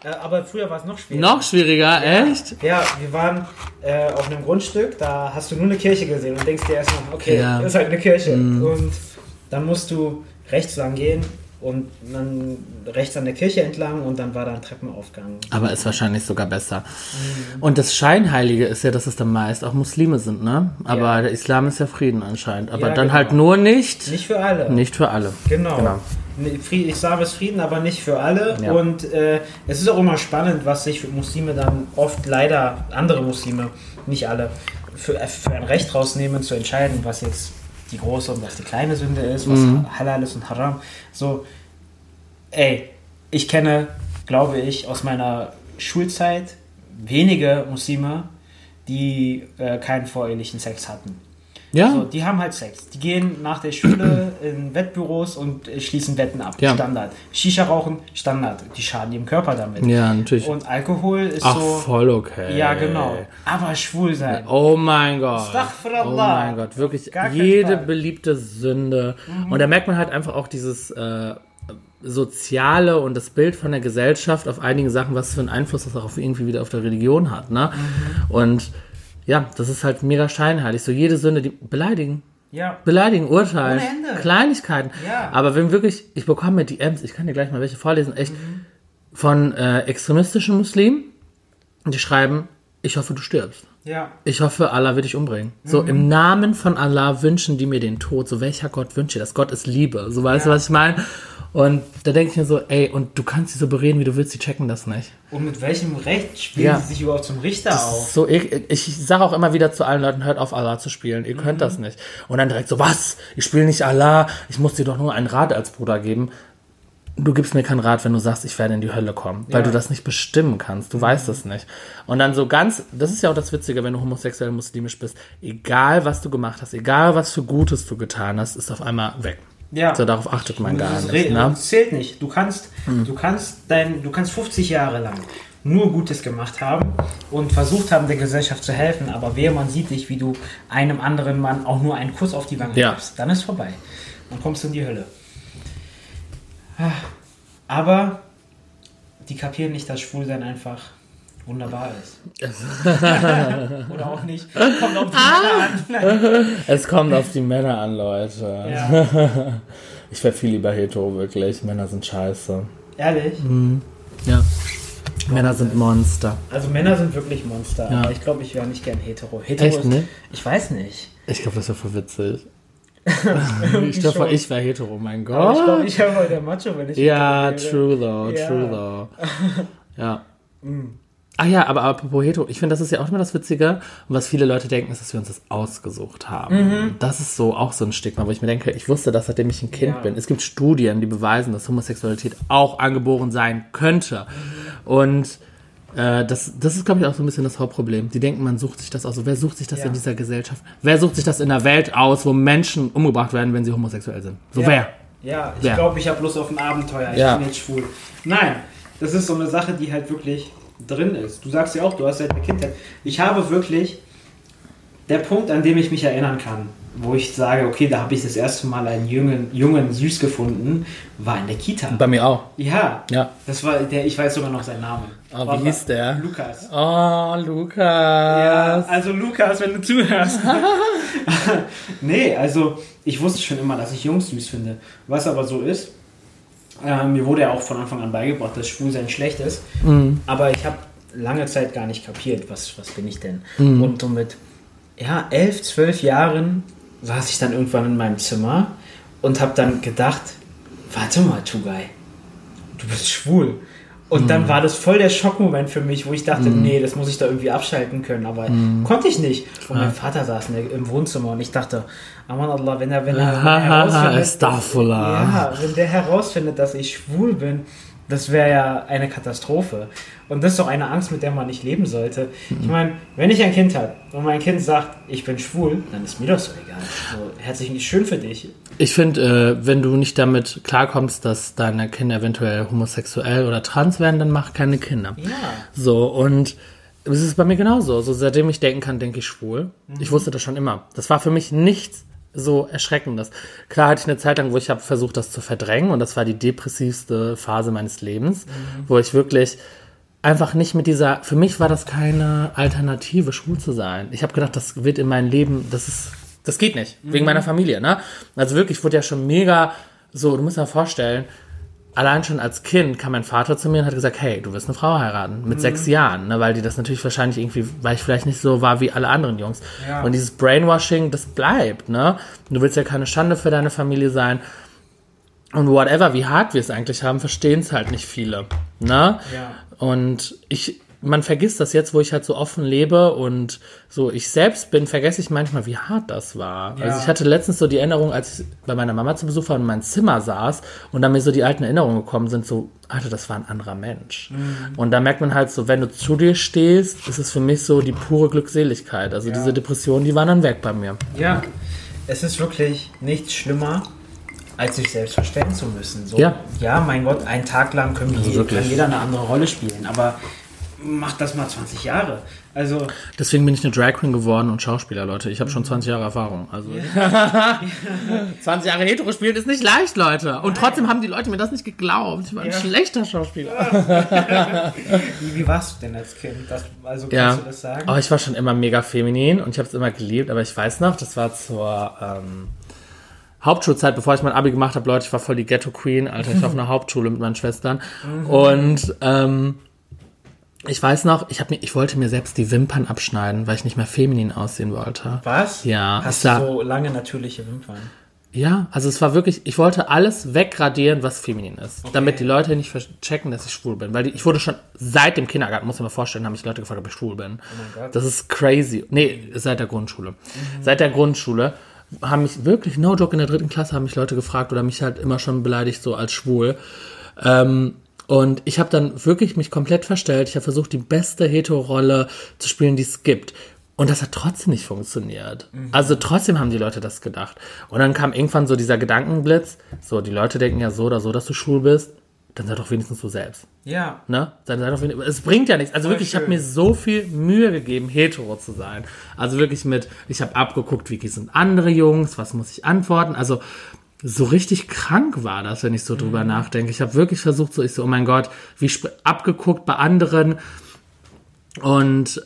Äh, aber früher war es noch schwieriger. Noch schwieriger, ja. echt? Ja, wir waren äh, auf einem Grundstück, da hast du nur eine Kirche gesehen und denkst dir erstmal, okay, ja. das ist halt eine Kirche. Mm. Und dann musst du rechts lang gehen und dann rechts an der Kirche entlang und dann war da ein Treppenaufgang. Aber ist wahrscheinlich sogar besser. Mhm. Und das Scheinheilige ist ja, dass es dann meist auch Muslime sind, ne? Aber ja. der Islam ist ja Frieden anscheinend. Aber ja, dann halt genau. halt nur nicht. Nicht für alle. Nicht für alle. Genau. genau. Islam ist Frieden, aber nicht für alle. Ja. Und äh, es ist auch immer spannend, was sich für Muslime dann oft leider, andere Muslime, nicht alle, für, für ein Recht rausnehmen, zu entscheiden, was jetzt die große und was die kleine Sünde ist, was mhm. halal ist und haram. So, ey, ich kenne, glaube ich, aus meiner Schulzeit wenige Muslime, die äh, keinen vorehelichen Sex hatten. Ja. So, die haben halt Sex. Die gehen nach der Schule in Wettbüros und schließen Wetten ab. Ja. Standard. Shisha rauchen, Standard. Die schaden ihrem Körper damit. Ja, natürlich. Und Alkohol ist Ach, so. voll okay. Ja, genau. Aber schwul sein. Oh mein Gott. Oh mein Gott. Wirklich jede beliebte Sünde. Mhm. Und da merkt man halt einfach auch dieses. Äh, Soziale und das Bild von der Gesellschaft auf einige Sachen, was für einen Einfluss das auch irgendwie wieder auf der Religion hat. Ne? Mhm. Und ja, das ist halt mega scheinheilig. So jede Sünde, die beleidigen. Ja. Beleidigen, urteilen, Ohne Ende. Kleinigkeiten. Ja. Aber wenn wirklich, ich bekomme DMs, ich kann dir gleich mal welche vorlesen, echt von äh, extremistischen Muslimen, die schreiben, ich hoffe, du stirbst. Ja. Ich hoffe, Allah wird dich umbringen. So im Namen von Allah wünschen die mir den Tod. So welcher Gott wünscht dir das? Gott ist Liebe. So weißt du, Ja. was ich meine? Und da denke ich mir so, ey, und du kannst sie so bereden, wie du willst, die checken das nicht. Und mit welchem Recht spielen Ja. sie sich überhaupt zum Richter auf? So, ich, ich sage auch immer wieder zu allen Leuten, hört auf Allah zu spielen. Ihr könnt das nicht. Und dann direkt so, was? Ich spiele nicht Allah. Ich muss dir doch nur einen Rat als Bruder geben. Du gibst mir keinen Rat, wenn du sagst, ich werde in die Hölle kommen, weil Ja. du das nicht bestimmen kannst. Du weißt es nicht. Und dann so ganz, das ist ja auch das Witzige, wenn du homosexuell muslimisch bist. Egal, was du gemacht hast, egal, was für Gutes du getan hast, ist auf einmal weg. Ja. So, darauf achtet man gar Das nicht. Ne? Hm. Das zählt nicht. Du kannst, du kannst dein, du kannst 50 Jahre lang nur Gutes gemacht haben und versucht haben, der Gesellschaft zu helfen, aber wehe, man sieht dich, wie du einem anderen Mann auch nur einen Kuss auf die Wange Ja. gibst, dann ist vorbei. Dann kommst du in die Hölle. Aber die kapieren nicht, dass Schwulsein einfach wunderbar ist. Oder auch nicht. Kommt auf die Ah! Männer an. Nein. Es kommt auf die Männer an, Leute. Ja. Ich wäre viel lieber hetero, wirklich. Männer sind scheiße. Ehrlich? Mhm. Ja. Männer sind Monster. Also Männer sind wirklich Monster, Ja. ich glaube, ich wäre nicht gern hetero. hetero Echt, ist, ne? Ich weiß nicht. Ich glaube, das wäre voll witzig. Ich schon. ich wäre hetero, mein Aber ich glaube, Gott. ich wäre der Macho, wenn ich Ja, true though, Ja. true though. Ja. Ah ja, aber apropos hetero, ich finde, das ist ja auch immer das Witzige. Und was viele Leute denken, ist, dass wir uns das ausgesucht haben. Das ist so auch so ein Stigma, wo ich mir denke, ich wusste das, seitdem ich ein Kind Ja. bin. Es gibt Studien, die beweisen, dass Homosexualität auch angeboren sein könnte. Und äh, das, das ist, glaube ich, auch so ein bisschen das Hauptproblem. Die denken, man sucht sich das aus. Wer sucht sich das Ja. in dieser Gesellschaft? Wer sucht sich das in der Welt aus, wo Menschen umgebracht werden, wenn sie homosexuell sind? So Ja. wer? Ja, ich glaube, ich habe Lust auf ein Abenteuer. Ich Ja. bin jetzt schwul. Nein, das ist so eine Sache, die halt wirklich drin ist. Du sagst ja auch, du hast seit der Kindheit. Ich habe wirklich der Punkt, an dem ich mich erinnern kann, wo ich sage, okay, da habe ich das erste Mal einen Jungen, Jungen süß gefunden, war in der Kita. Bei mir auch. Ja, Ja. das war der, ich weiß sogar noch seinen Namen. Oh, War- wie hieß der? Lukas. Oh, Lukas. Ja, also Lukas, wenn du zuhörst. nee, also ich wusste schon immer, dass ich Jungs süß finde. Was aber so ist, äh, mir wurde ja auch von Anfang an beigebracht, dass Schwulsein schlecht ist. Aber ich habe lange Zeit gar nicht kapiert, was, was bin ich denn. Und so mit ja, elf, zwölf Jahren saß ich dann irgendwann in meinem Zimmer und habe dann gedacht, warte mal, Tugai, du bist schwul. Und dann war das voll der Schockmoment für mich, wo ich dachte, nee, das muss ich da irgendwie abschalten können, aber konnte ich nicht. Und mein Vater saß der, im Wohnzimmer und ich dachte, Aman Allah, wenn er, wenn er, wenn er herausfindet, ja, wenn der herausfindet, dass ich schwul bin, das wäre ja eine Katastrophe. Und das ist doch eine Angst, mit der man nicht leben sollte. Ich meine, wenn ich ein Kind habe und mein Kind sagt, ich bin schwul, dann ist mir das so egal. So, herzlichen schön für dich. Ich finde, äh, wenn du nicht damit klarkommst, dass deine Kinder eventuell homosexuell oder trans werden, dann mach keine Kinder. Ja. So, und es ist bei mir genauso. So, seitdem ich denken kann, denke ich schwul. Ich wusste das schon immer. Das war für mich nichts so Erschreckendes. Klar hatte ich eine Zeit lang, wo ich habe versucht, das zu verdrängen und das war die depressivste Phase meines Lebens, wo ich wirklich einfach nicht mit dieser, für mich war das keine Alternative, schwul zu sein. Ich habe gedacht, das wird in meinem Leben, das ist, das geht nicht, wegen meiner Familie, ne? Also wirklich, ich wurde ja schon mega so, du musst dir vorstellen, allein schon als Kind kam mein Vater zu mir und hat gesagt, hey, du wirst eine Frau heiraten mit sechs Jahren, ne, weil die das natürlich wahrscheinlich irgendwie, weil ich vielleicht nicht so war wie alle anderen Jungs. Ja. Und dieses Brainwashing, das bleibt, ne? Du willst ja keine Schande für deine Familie sein. Und whatever, wie hart wir es eigentlich haben, verstehen es halt nicht viele, ne? Ja. Und ich, man vergisst das jetzt, wo ich halt so offen lebe und so ich selbst bin, vergesse ich manchmal, wie hart das war. Ja. Also ich hatte letztens so die Erinnerung, als ich bei meiner Mama zu Besuch war und in meinem Zimmer saß und dann mir so die alten Erinnerungen gekommen sind, so, Alter, das war ein anderer Mensch. Mhm. Und da merkt man halt so, wenn du zu dir stehst, ist es für mich so die pure Glückseligkeit. Also Ja. diese Depressionen, die waren dann weg bei mir. Ja, es ist wirklich nichts schlimmer, als sich selbst verstellen zu müssen. So, Ja. ja, mein Gott, einen Tag lang können wir Also kann jeder eine andere Rolle spielen, aber mach das mal 20 Jahre. Also Deswegen bin ich eine Drag Queen geworden und Schauspieler, Leute. Ich habe schon 20 Jahre Erfahrung. Also 20 Jahre hetero spielen ist nicht leicht, Leute. Und trotzdem haben die Leute mir das nicht geglaubt. Ich war ein Ja. schlechter Schauspieler. wie, wie warst du denn als Kind? Das, also kannst Ja, du das sagen? aber ich war schon immer mega feminin und ich habe es immer geliebt. Aber ich weiß noch, das war zur ähm, Hauptschulzeit, bevor ich mein Abi gemacht habe, Leute, ich war voll die Ghetto Queen, Alter. Ich war auf einer Hauptschule mit meinen Schwestern und ähm, ich weiß noch, ich, hab mir, ich wollte mir selbst die Wimpern abschneiden, weil ich nicht mehr feminin aussehen wollte. Was? Ja, Hast du so lange natürliche Wimpern? Ja, also es war wirklich, ich wollte alles wegradieren, was feminin ist. Damit die Leute nicht checken, dass ich schwul bin. Weil die, ich wurde schon seit dem Kindergarten, muss man mal vorstellen, haben mich Leute gefragt, ob ich schwul bin. Oh mein Gott. Das ist crazy. Nee, seit der Grundschule. Seit der Grundschule haben mich wirklich, no joke, in der dritten Klasse haben mich Leute gefragt oder mich halt immer schon beleidigt, so als schwul. Ähm, und ich habe dann wirklich mich komplett verstellt. Ich habe versucht, die beste Hetero-Rolle zu spielen, die es gibt. Und das hat trotzdem nicht funktioniert. Also trotzdem haben die Leute das gedacht. Und dann kam irgendwann so dieser Gedankenblitz. So, die Leute denken ja so oder so, dass du schwul bist. Dann sei doch wenigstens du selbst. Ja. Ne? Dann sei doch wenigstens, es bringt ja nichts. Also wirklich, ich habe schön. mir so viel Mühe gegeben, hetero zu sein. Also wirklich mit, ich habe abgeguckt, wie sind andere Jungs, was muss ich antworten. Also so richtig krank war das, wenn ich so drüber nachdenke. Ich habe wirklich versucht, so ich so, oh mein Gott, wie abgeguckt bei anderen. Und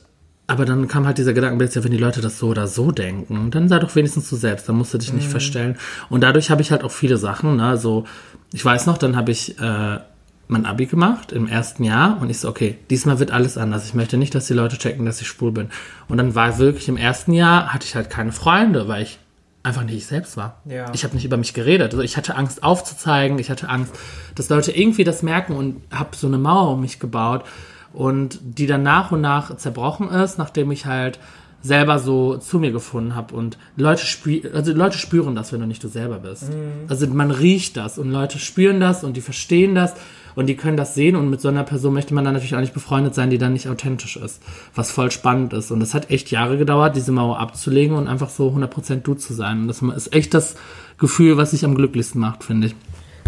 aber dann kam halt dieser Gedankenblitz, ja, wenn die Leute das so oder so denken, dann sei doch wenigstens du selbst, dann musst du dich nicht verstellen. Und dadurch habe ich halt auch viele Sachen, ne, so, ich weiß noch, dann habe ich äh, mein Abi gemacht im ersten Jahr und ich so, okay, diesmal wird alles anders. Ich möchte nicht, dass die Leute checken, dass ich schwul bin. Und dann war wirklich im ersten Jahr, hatte ich halt keine Freunde, weil ich einfach nicht ich selbst war. Ja. Ich habe nicht über mich geredet. Also ich hatte Angst aufzuzeigen, ich hatte Angst, dass Leute irgendwie das merken und habe so eine Mauer um mich gebaut und die dann nach und nach zerbrochen ist, nachdem ich halt selber so zu mir gefunden habe und Leute spü also Leute spüren das, wenn du nicht du selber bist. Also man riecht das und Leute spüren das und die verstehen das und die können das sehen und mit so einer Person möchte man dann natürlich auch nicht befreundet sein, die dann nicht authentisch ist, was voll spannend ist. Und es hat echt Jahre gedauert, diese Mauer abzulegen und einfach so 100% du zu sein. Und das ist echt das Gefühl, was sich am glücklichsten macht, finde ich.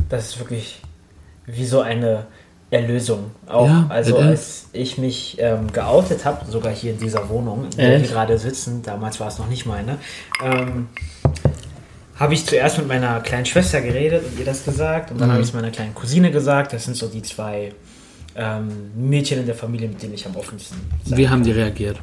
Das ist wirklich wie so eine Erlösung. Auch. Ja, also als ich mich ähm, geoutet habe, sogar hier in dieser Wohnung, in der wir gerade sitzen, damals war es noch nicht meine, ähm, habe ich zuerst mit meiner kleinen Schwester geredet und ihr das gesagt und dann Mhm. habe ich es meiner kleinen Cousine gesagt. Das sind so die zwei ähm, Mädchen in der Familie, mit denen ich am offensten Wie haben die reagiert?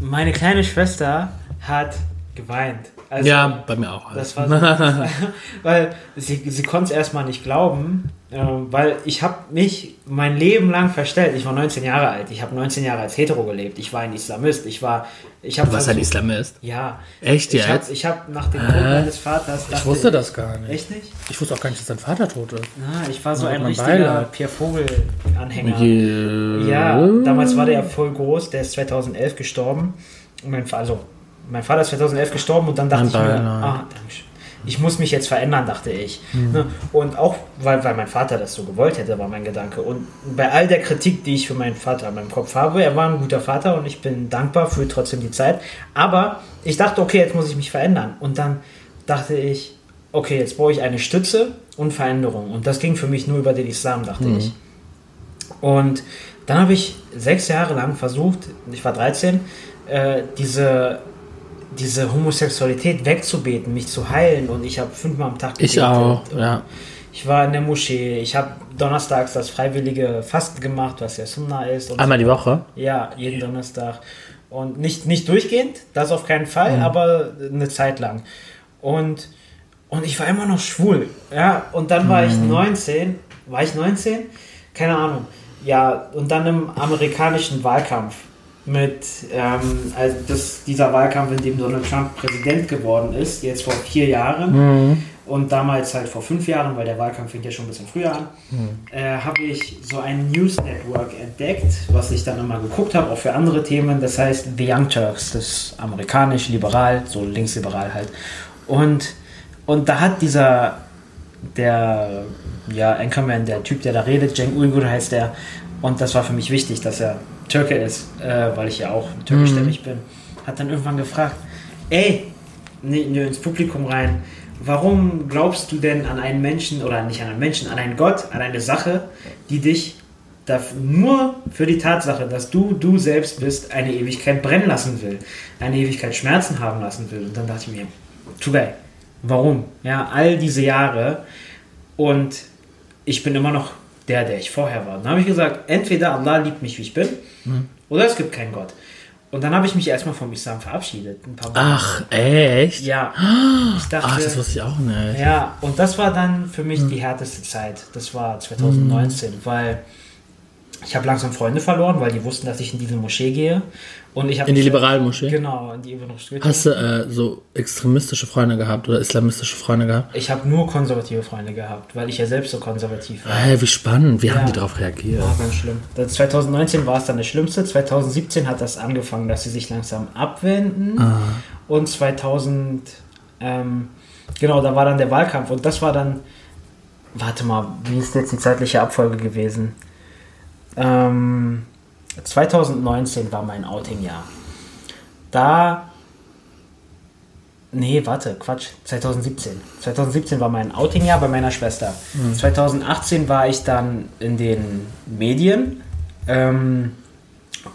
Meine kleine Schwester hat geweint. Also, ja, bei mir auch. Das war so, weil sie, sie konnte es erstmal nicht glauben, äh, weil ich habe mich mein Leben lang verstellt. Ich war 19 Jahre alt. Ich habe 19 Jahre als Hetero gelebt. Ich war ein Islamist. Ich war, ich habe Du warst ein Islamist. Ja. Echt Ich habe jetzt? ich hab nach dem Tod meines Vaters. Ich dachte wusste das gar nicht. Echt nicht? Ich wusste auch gar nicht, dass dein Vater tot ist. Na, ich war so ein richtiger Beileid. Pierre Vogel-Anhänger. Ja. Ja, damals war der ja voll groß. Der ist 2011 gestorben. Und mein, Fa- also, mein Vater ist 2011 gestorben und dann dachte Mein ich mir, ah, Dankeschön. ich muss mich jetzt verändern, dachte ich. Ne? Und auch, weil, weil mein Vater das so gewollt hätte, war mein Gedanke. Und bei all der Kritik, die ich für meinen Vater in meinem Kopf habe, er war ein guter Vater und ich bin dankbar für trotzdem die Zeit. Aber ich dachte, okay, jetzt muss ich mich verändern. Und dann dachte ich, okay, jetzt brauche ich eine Stütze und Veränderung. Und das ging für mich nur über den Islam, dachte ich. Und dann habe ich sechs Jahre lang versucht, ich war 13, äh, diese, diese Homosexualität wegzubeten, mich zu heilen. Und ich habe fünfmal am Tag Ich auch, ja. Ich war in der Moschee, ich habe donnerstags das freiwillige Fasten gemacht, was ja Sunna ist. Einmal die Woche. ja, jeden Donnerstag. Und nicht, nicht durchgehend, das auf keinen Fall, aber eine Zeit lang. Und, und ich war immer noch schwul. Ja, und dann war ich 19. War ich 19? Keine Ahnung. Ja, und dann im amerikanischen Wahlkampf mit ähm, also das, dieser Wahlkampf, in dem Donald Trump Präsident geworden ist, jetzt vor vier Jahren und damals halt vor fünf Jahren, weil der Wahlkampf fängt ja schon ein bisschen früher an, äh, habe ich so ein News Network entdeckt, was ich dann immer geguckt habe, auch für andere Themen. Das heißt The Young Turks, das ist amerikanisch, liberal, so linksliberal halt. Und, und da hat dieser, der, ja, Anchorman, der Typ, der da redet, Cenk Uygur heißt der, und das war für mich wichtig, dass er Türke ist, äh, weil ich ja auch türkischstämmig bin, hat dann irgendwann gefragt, ey, nee, nee, ins Publikum rein, warum glaubst du denn an einen Menschen, oder nicht an einen Menschen, an einen Gott, an eine Sache, die dich nur für die Tatsache, dass du du selbst bist, eine Ewigkeit brennen lassen will, eine Ewigkeit Schmerzen haben lassen will. Und dann dachte ich mir, Tugay, warum? Ja, all diese Jahre und ich bin immer noch der, der ich vorher war. Dann habe ich gesagt, entweder Allah liebt mich, wie ich bin, mhm. oder es gibt keinen Gott. Und dann habe ich mich erstmal vom Islam verabschiedet. Ach, echt? Ja. Ich dachte, Ach, das wusste ich auch nicht. Ja, und das war dann für mich mhm. die härteste Zeit. Das war 2019, mhm. weil ich habe langsam Freunde verloren, weil die wussten, dass ich in diese Moschee gehe. Und ich in die liberalen Moschee? Genau, in die Hast du äh, so extremistische Freunde gehabt oder islamistische Freunde gehabt? Ich habe nur konservative Freunde gehabt, weil ich ja selbst so konservativ war. Hey, wie spannend. Wie ja. haben die darauf reagiert? War ganz schlimm. 2019 war es dann das Schlimmste. 2017 hat das angefangen, dass sie sich langsam abwenden. Ah. Und 2000, ähm, genau, da war dann der Wahlkampf. Und das war dann, warte mal, wie ist jetzt die zeitliche Abfolge gewesen? Ähm, 2019 war mein Outing-Jahr. Da. Nee, warte, Quatsch. 2017. 2017 war mein Outing-Jahr bei meiner Schwester. Mhm. 2018 war ich dann in den Medien. Ähm,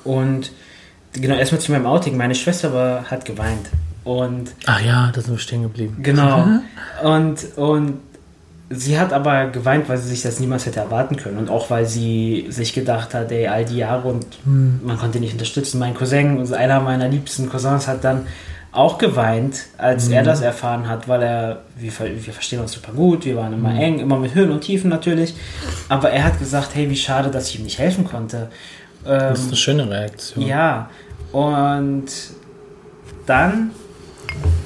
und genau, erstmal zu meinem Outing. Meine Schwester war, hat geweint. Und. Ach ja, da sind wir stehen geblieben. Genau. und, und Sie hat aber geweint, weil sie sich das niemals hätte erwarten können. Und auch weil sie sich gedacht hat, ey, all die Jahre und hm. man konnte nicht unterstützen. Mein Cousin, also einer meiner liebsten Cousins, hat dann auch geweint, als hm. er das erfahren hat, weil er, wir, wir verstehen uns super gut, wir waren immer hm. eng, immer mit Höhen und Tiefen natürlich. Aber er hat gesagt, hey, wie schade, dass ich ihm nicht helfen konnte. das ist eine ähm, schöne Reaktion. Ja, und dann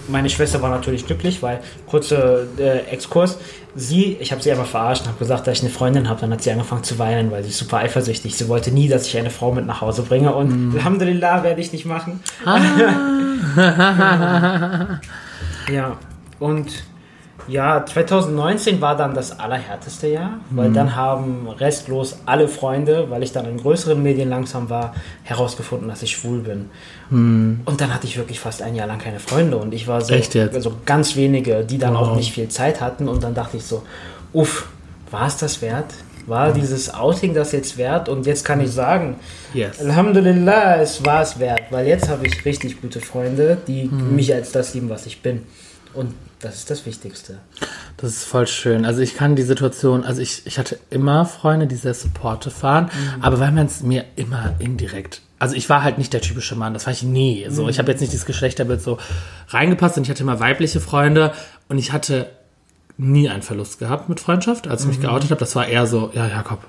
meine Schwester war natürlich glücklich, weil, kurzer äh, Exkurs, sie, ich habe sie einmal verarscht und habe gesagt, dass ich eine Freundin habe. Dann hat sie angefangen zu weinen, weil sie ist super eifersüchtig. Sie wollte nie, dass ich eine Frau mit nach Hause bringe und mm. Alhamdulillah werde ich nicht machen. Ah. ja, und ja, 2019 war dann das allerhärteste Jahr, weil mhm. dann haben restlos alle Freunde, weil ich dann in größeren Medien langsam war, herausgefunden, dass ich schwul bin. Mhm. Und dann hatte ich wirklich fast ein Jahr lang keine Freunde und ich war so, also ganz wenige, die dann wow. auch nicht viel Zeit hatten und dann dachte ich so, uff, war es das wert? War dieses Outing das jetzt wert? Und jetzt kann ich sagen, yes. Alhamdulillah, es war es wert, weil jetzt habe ich richtig gute Freunde, die mhm. mich als das lieben, was ich bin. Und das ist das Wichtigste. Das ist voll schön. Also ich kann die Situation, also ich, ich hatte immer Freunde, die sehr supportive waren, mhm. aber weil man es mir immer indirekt also ich war halt nicht der typische Mann, das war ich nie. So, mhm. ich habe jetzt nicht dieses Geschlechterbild so reingepasst und ich hatte immer weibliche Freunde und ich hatte nie einen Verlust gehabt mit Freundschaft, als ich mich mhm. geoutet habe. Das war eher so, ja, Jakob,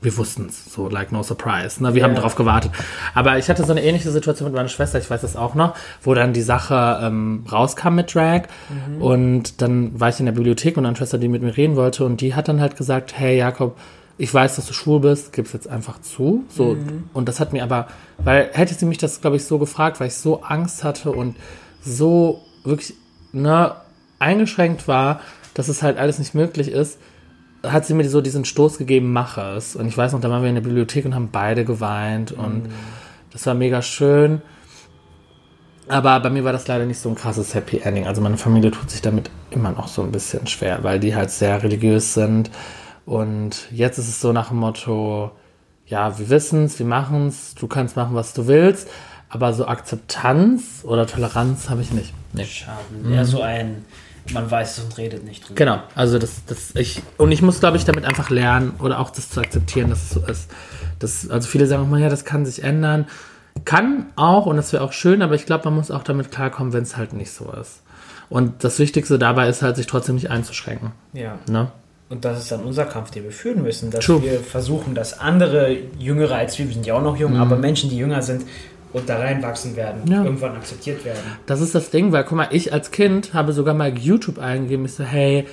wir wussten es, so like no surprise. Ne? Wir yeah. haben darauf gewartet. Aber ich hatte so eine ähnliche Situation mit meiner Schwester, ich weiß das auch noch, wo dann die Sache ähm, rauskam mit Drag mhm. und dann war ich in der Bibliothek und eine Schwester, die mit mir reden wollte und die hat dann halt gesagt, hey Jakob, ich weiß, dass du schwul bist, gib's jetzt einfach zu. So mhm. und das hat mir aber, weil hätte sie mich das glaube ich so gefragt, weil ich so Angst hatte und so wirklich ne eingeschränkt war, dass es halt alles nicht möglich ist hat sie mir so diesen Stoß gegeben, mach es. Und ich weiß noch, da waren wir in der Bibliothek und haben beide geweint und mhm. das war mega schön. Aber bei mir war das leider nicht so ein krasses Happy Ending. Also meine Familie tut sich damit immer noch so ein bisschen schwer, weil die halt sehr religiös sind. Und jetzt ist es so nach dem Motto, ja, wir wissen es, wir machen es, du kannst machen, was du willst. Aber so Akzeptanz oder Toleranz habe ich nicht. Nee. Schade. Mhm. Eher so ein, man weiß es und redet nicht drüber. Genau, also das, das ich, und ich muss, glaube ich, damit einfach lernen oder auch das zu akzeptieren, dass es so ist. Das, also viele sagen auch mal, ja, das kann sich ändern. Kann auch und das wäre auch schön, aber ich glaube, man muss auch damit klarkommen, wenn es halt nicht so ist. Und das Wichtigste dabei ist halt, sich trotzdem nicht einzuschränken. Ja. Ne? Und das ist dann unser Kampf, den wir führen müssen, dass True. wir versuchen, dass andere Jüngere als wir, wir sind ja auch noch jung, mhm. aber Menschen, die jünger sind, und da reinwachsen werden, ja. irgendwann akzeptiert werden. Das ist das Ding, weil guck mal, ich als Kind habe sogar mal YouTube eingegeben, ich so, hey,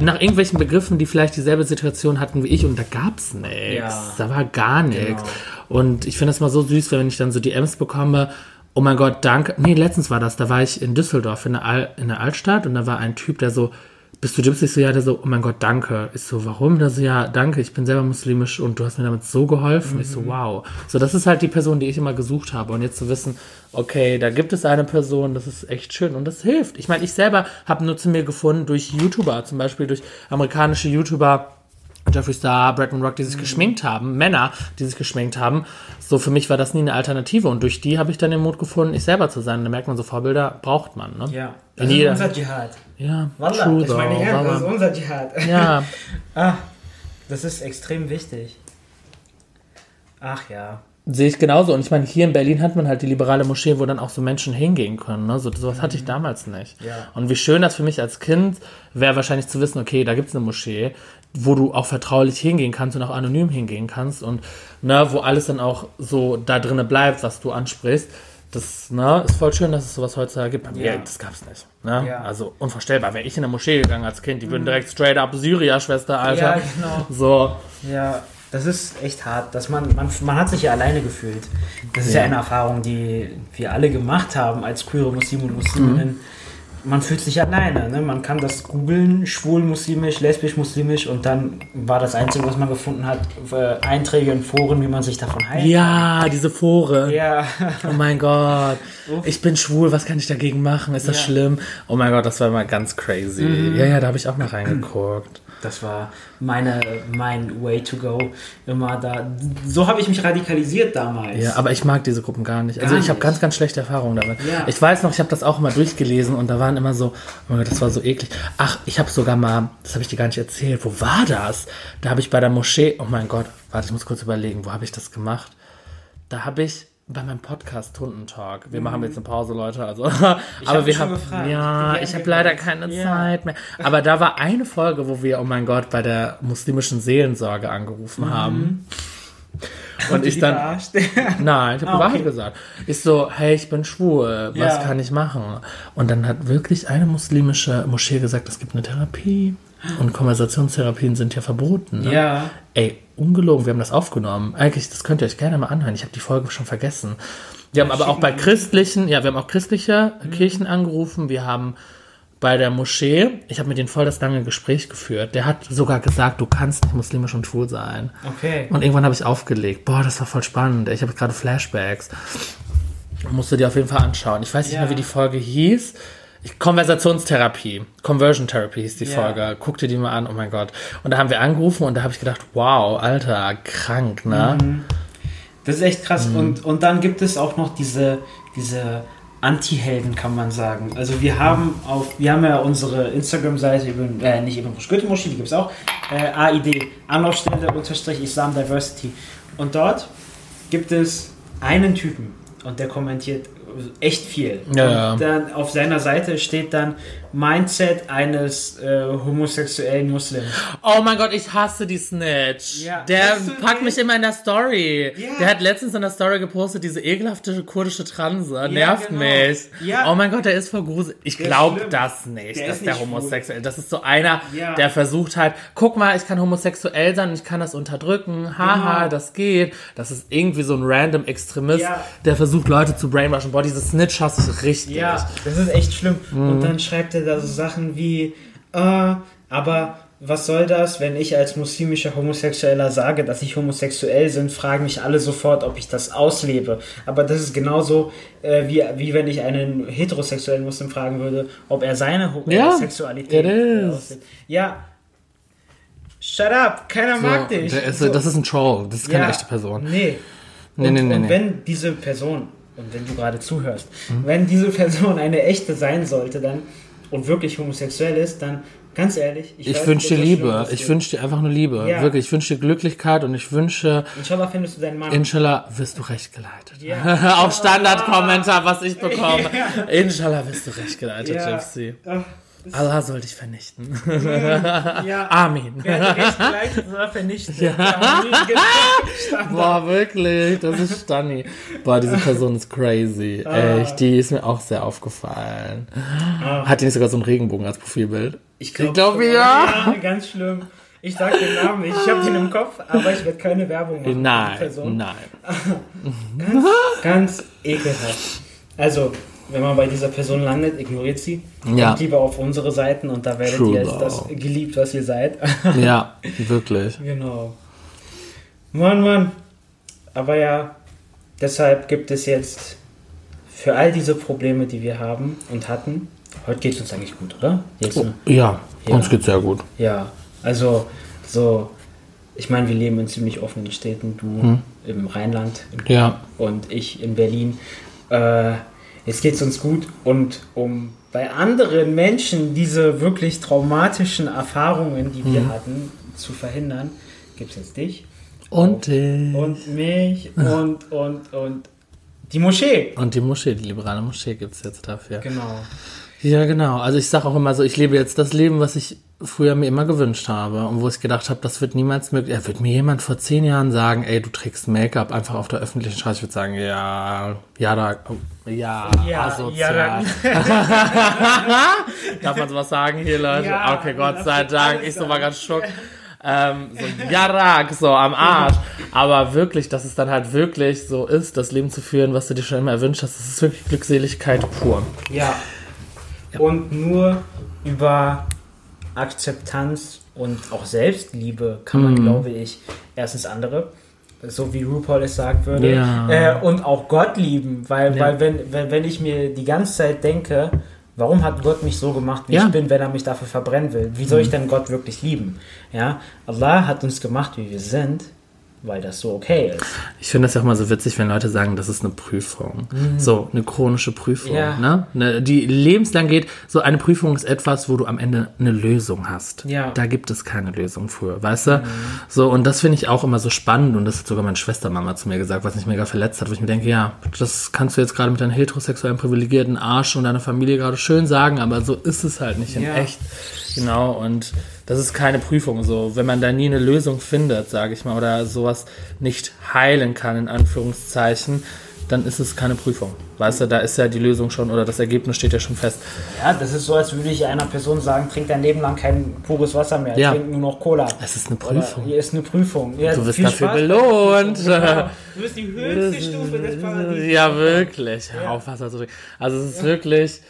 nach irgendwelchen Begriffen, die vielleicht dieselbe Situation hatten wie ich und da gab es nichts. Ja. Da war gar nichts. Genau. Und ich finde das mal so süß, wenn ich dann so DMs bekomme, oh mein Gott, danke. Nee, letztens war das, da war ich in Düsseldorf in der, Al in der Altstadt und da war ein Typ, der so, bist du Gypsy? So, ja, der so, oh mein Gott, danke. Ich so, warum? Der so, ja, danke, ich bin selber muslimisch und du hast mir damit so geholfen. Mhm. Ich so, mhm. wow. So, das ist halt die Person, die ich immer gesucht habe. Und jetzt zu wissen, okay, da gibt es eine Person, das ist echt schön und das hilft. Ich meine, ich selber habe nur zu mir gefunden durch YouTuber, zum Beispiel durch amerikanische YouTuber, Jeffree Star, Bretman Rock, die sich geschminkt haben, Männer, die sich geschminkt haben. So für mich war das nie eine Alternative und durch die habe ich dann den Mut gefunden, ich selber zu sein. Da merkt man, so Vorbilder braucht man. Ne? Ja, In das ist jeder- unser Dschihad. Ja, Wallah, true ich meine, ja, das ist unser Dschihad. Ja, ah, das ist extrem wichtig. Ach ja. sehe ich genauso. Und ich meine, hier in Berlin hat man halt die liberale Moschee, wo dann auch so Menschen hingehen können. Ne? So, sowas hatte ich damals nicht. Mhm. Ja. Und wie schön das für mich als Kind wäre wahrscheinlich zu wissen, okay, da gibt es eine Moschee, wo du auch vertraulich hingehen kannst und auch anonym hingehen kannst und ne, wo alles dann auch so da drinnen bleibt, was du ansprichst. Das ne, ist voll schön, dass es sowas heutzutage gibt. Bei mir, Ja. das gab es nicht. Ne? Ja. Also unvorstellbar. Wäre ich in eine Moschee gegangen als Kind, die würden direkt straight up Syria-Schwester, Alter. Ja, genau. So, Ja, das ist echt hart. Dass man, man, man hat sich ja alleine gefühlt. Das ist ja. Ja. eine Erfahrung, die wir alle gemacht haben als queere Muslime und Musliminnen. Man fühlt sich alleine. Ne? Man kann das googeln, schwul muslimisch, lesbisch muslimisch und dann war das Einzige, was man gefunden hat, äh, Einträge in Foren, wie man sich davon heilt. ja, diese Foren. Ja. Oh mein Gott, ich bin schwul, was kann ich dagegen machen? Ist das Ja. schlimm? Oh mein Gott, das war immer ganz crazy. Ja, ja, da habe ich auch mal reingeguckt. Das war meine, mein Way to go. Immer da. So habe ich mich radikalisiert damals. Ja, aber ich mag diese Gruppen gar nicht. Also Gar ich habe ganz, ganz schlechte Erfahrungen damit. Ja. Ich weiß noch, ich habe das auch immer durchgelesen und da waren immer so, oh mein Gott, das war so eklig. Ach, ich habe sogar mal, das habe ich dir gar nicht erzählt, wo war das? Da habe ich bei der Moschee, oh mein Gott, warte, ich muss kurz überlegen, wo habe ich das gemacht? Da habe ich bei meinem Podcast Tundentalk. Wir machen jetzt eine Pause, Leute. Also, aber hab wir haben. Ich ja, ich habe leider keine Ja. Zeit mehr. Aber da war eine Folge, wo wir, oh mein Gott, bei der muslimischen Seelensorge angerufen Mhm. haben. Und ich dann, verarscht. Nein, ich habe Ah, die Wahrheit okay. gesagt. Ich so, hey, ich bin schwul, was Ja. kann ich machen? Und dann hat wirklich eine muslimische Moschee gesagt, es gibt eine Therapie. Und Konversationstherapien sind ja verboten. Ne? ja. Ey, ungelogen, wir haben das aufgenommen. Eigentlich, das könnt ihr euch gerne mal anhören. Ich habe die Folge schon vergessen. Wir haben aber auch bei christlichen, ja, wir haben auch christliche Mhm. Kirchen angerufen. Wir haben bei der Moschee, ich habe mit denen voll das lange Gespräch geführt. Der hat sogar gesagt, du kannst nicht muslimisch und schwul sein. Okay. Und irgendwann habe ich aufgelegt. Boah, das war voll spannend. Ich habe gerade Flashbacks. Musst du dir auf jeden Fall anschauen. Ich weiß nicht Ja. mehr, wie die Folge hieß. Konversationstherapie. Conversion Therapy hieß die Ja. Folge. Guck dir die mal an. Oh mein Gott. Und da haben wir angerufen und da habe ich gedacht, wow, Alter, krank, ne? Mhm. Das ist echt krass. Mhm. Und, und dann gibt es auch noch diese, diese Anti-Helden, kann man sagen. Also wir haben auf, wir haben ja unsere Instagram-Seite, äh, nicht über Goethe-Moschee, die gibt es auch, äh, AID, Anlaufstelle unterstrich Islam Diversity. Und dort gibt es einen Typen und der kommentiert echt viel. Ja, und dann auf seiner Seite steht dann Mindset eines äh, homosexuellen Muslims. Oh mein Gott, ich hasse die Snitch. Ja. Der packt mich immer in der Story. Ja. Der hat letztens in der Story gepostet, diese ekelhafte kurdische Transe. Nervt genau. mich. Ja. Oh mein Gott, der ist voll gruselig. Ich ist glaube das nicht, Der dass ist der nicht homosexuell Das ist so einer, Ja. der versucht halt, guck mal, ich kann homosexuell sein und ich kann das unterdrücken. Haha, Genau. das geht. Das ist irgendwie so ein random Extremist, Ja. der versucht, Leute zu brainwashen. Boah, diese Snitch hasse ich richtig. Ja, das ist echt schlimm. Mhm. Und dann schreibt er da so Sachen wie, äh, aber was soll das, wenn ich als muslimischer Homosexueller sage, dass ich homosexuell bin, fragen mich alle sofort, ob ich das auslebe. Aber das ist genauso, äh, wie, wie wenn ich einen heterosexuellen Muslim fragen würde, ob er seine Ho Ja, äh, Sexualität auslebt. Ja. Shut up, keiner So, mag dich. ist. Das ist ein Troll, das ist keine Ja, echte Person. Nee. Nee, und, nee, nee, und nee. wenn diese Person, und wenn du gerade zuhörst, Mhm. wenn diese Person eine echte sein sollte, dann und wirklich homosexuell ist, dann ganz ehrlich, Ich weiß wünsche dir Liebe. Ich wünsche dir einfach nur Liebe. Ja. Wirklich. Ich wünsche dir Glücklichkeit und ich wünsche, Inshallah findest du deinen Mann. Inshallah wirst du recht geleitet. Ja. Auch Standardkommentar, was ich bekomme. Inshallah wirst du recht geleitet, Ja. Gypsy. Allah soll dich vernichten. ja. Amen. Recht geleitet oder vernichtet? Ja. Standard. Boah, wirklich, das ist Stani. Boah, diese Person ist crazy. Echt, die ist mir auch sehr aufgefallen. Hat die nicht sogar so einen Regenbogen als Profilbild? Ich glaube glaub, ja. ja. Ganz schlimm. Ich sag den Namen nicht. Ich habe den im Kopf, aber ich werde keine Werbung machen. Nein, Person. nein. Ganz, ganz ekelhaft. Also, wenn man bei dieser Person landet, ignoriert sie. Ja. Kommt lieber auf unsere Seiten und da werdet True ihr als das geliebt, was ihr seid. Ja, wirklich. genau. Mann, Mann. Aber ja, deshalb gibt es jetzt für all diese Probleme, die wir haben und hatten, heute geht es uns eigentlich gut, oder? Jetzt, Oh, ne? ja, Ja. uns geht's sehr gut. Ja, also so ich meine, wir leben in ziemlich offenen Städten, du im Rheinland Ja. und ich in Berlin. Äh, jetzt geht es uns gut und um bei anderen Menschen diese wirklich traumatischen Erfahrungen, die wir hatten, zu verhindern, gibt es jetzt dich Und, äh, und mich und, und, und die Moschee. und die Moschee, die liberale Moschee gibt es jetzt dafür. Genau. Ja, genau. Also ich sage auch immer so, ich lebe jetzt das Leben, was ich früher mir immer gewünscht habe und wo ich gedacht habe, das wird niemals möglich. Ja, wird mir jemand vor zehn Jahren sagen, ey, du trägst Make-up einfach auf der öffentlichen Straße, ich würde sagen, ja, ja, da, oh, ja, Ja, asozial. ja, Darf man sowas sagen hier, Leute? Ja, okay, Gott sei Dank. Ich so war ganz schock. Ähm, so, Jarak, so am Arsch. Aber wirklich, dass es dann halt wirklich so ist, das Leben zu führen, was du dir schon immer erwünscht hast, das ist wirklich Glückseligkeit pur. Ja. Und nur über Akzeptanz und auch Selbstliebe kann Mhm. man, glaube ich, erstens andere, so wie RuPaul es sagen würde, Ja. äh, und auch Gott lieben. Weil, Ja. weil wenn, wenn, wenn ich mir die ganze Zeit denke, warum hat Gott mich so gemacht, wie Ja. Mhm. ich bin, wenn er mich dafür verbrennen will? Wie soll ich denn Gott wirklich lieben? Ja, Allah hat uns gemacht, wie wir sind, weil das so okay ist. Ich finde das ja auch mal so witzig, wenn Leute sagen, das ist eine Prüfung. So, eine chronische Prüfung, Mhm. Ja. ne? ne? Die lebenslang geht. So eine Prüfung ist etwas, wo du am Ende eine Lösung hast. Ja. Mhm. Da gibt es keine Lösung für, weißt du? So, und das finde ich auch immer so spannend. Und das hat sogar meine Schwestermama zu mir gesagt, was mich mega verletzt hat, wo ich mir denke, ja, das kannst du jetzt gerade mit deinem heterosexuellen privilegierten Arsch und deiner Familie gerade schön sagen, aber so ist es halt nicht in Ja. echt. Genau, und das ist keine Prüfung so. Wenn man da nie eine Lösung findet, sage ich mal, oder sowas nicht heilen kann, in Anführungszeichen, dann ist es keine Prüfung. Weißt du, da ist ja die Lösung schon oder das Ergebnis steht ja schon fest. Ja, das ist so, als würde ich einer Person sagen, trink dein Leben lang kein pures Wasser mehr, Ja. trink nur noch Cola. Es ist eine Oder, Prüfung. hier ist eine Prüfung. Ja, Du wirst dafür Spaß. belohnt. Genau. Du bist die höchste Stufe des Paradies. Ja, wirklich. Hör auf, Wasser zu trinken. Also es ist wirklich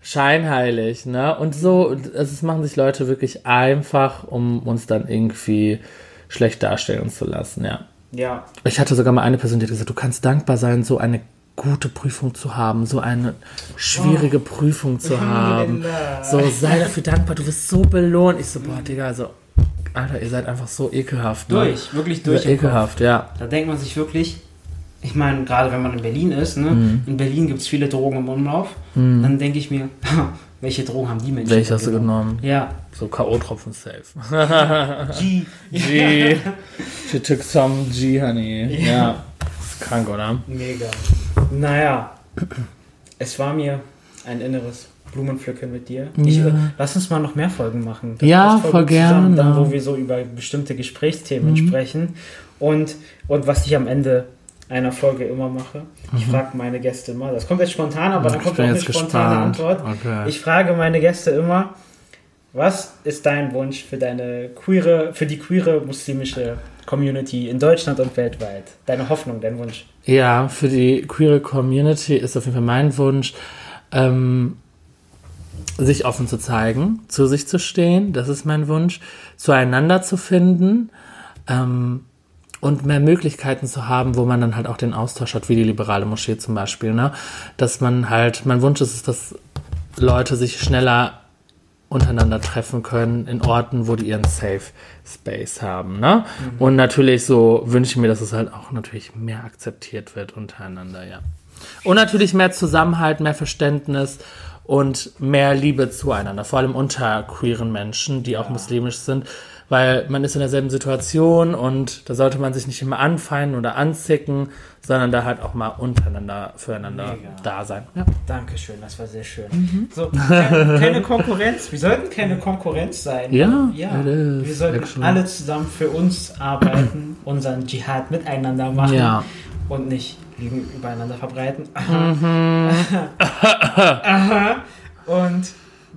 scheinheilig, ne? Und so, also es machen sich Leute wirklich einfach, um uns dann irgendwie schlecht darstellen zu lassen, ja. Ja, Ich hatte sogar mal eine Person, die hat gesagt, du kannst dankbar sein, so eine gute Prüfung zu haben, so eine schwierige Prüfung zu haben. So, sei dafür dankbar, du wirst so belohnt. Ich so, boah, Digga, also, Alter, ihr seid einfach so ekelhaft. Ne? durch, wirklich Ja, durch. Kopf. ekelhaft, ja. Da denkt man sich wirklich, ich meine, gerade wenn man in Berlin ist, ne? Mhm. in Berlin gibt es viele Drogen im Umlauf, dann denke ich mir, welche Drogen haben die Menschen? Welche hast du genommen? Ja, So K.O.-Tropfen safe. G. G. She took some G, honey. Ja. Ist krank, oder? Mega. Naja, es war mir ein inneres Blumenpflücken mit dir. Ich, Ja. lass uns mal noch mehr Folgen machen. Ja, passt voll zusammen, gerne. Dann, wo wir so über bestimmte Gesprächsthemen Mhm. sprechen. Und, und was ich am Ende einer Folge immer mache, ich frage meine Gäste immer, das kommt jetzt spontan, aber dann Mhm. Kommt auch eine spontane gespannt. Antwort. Okay. Ich frage meine Gäste immer, was ist dein Wunsch für deine queere, für die queere muslimische Community in Deutschland und weltweit? Deine Hoffnung, dein Wunsch? Ja, für die queere Community ist auf jeden Fall mein Wunsch, ähm, sich offen zu zeigen, zu sich zu stehen, das ist mein Wunsch, zueinander zu finden ähm, und mehr Möglichkeiten zu haben, wo man dann halt auch den Austausch hat, wie die liberale Moschee zum Beispiel, ne? Dass man halt, mein Wunsch ist dass Leute sich schneller untereinander treffen können in Orten, wo die ihren Safe Space haben. Ne? Und natürlich so wünsche ich mir, dass es halt auch natürlich mehr akzeptiert wird untereinander, ja. Und natürlich mehr Zusammenhalt, mehr Verständnis und mehr Liebe zueinander, vor allem unter queeren Menschen, die auch muslimisch sind, weil man ist in derselben Situation und da sollte man sich nicht immer anfeinden oder anzicken, sondern da halt auch mal untereinander füreinander Mega. da sein. Ja. Dankeschön, das war sehr schön. Mhm. So, keine, keine Konkurrenz. Wir sollten keine Konkurrenz sein. Ja, ja. Wir sollten actually. alle zusammen für uns arbeiten, unseren Dschihad miteinander machen Ja. und nicht Lügen übereinander verbreiten. Mhm. Aha. Und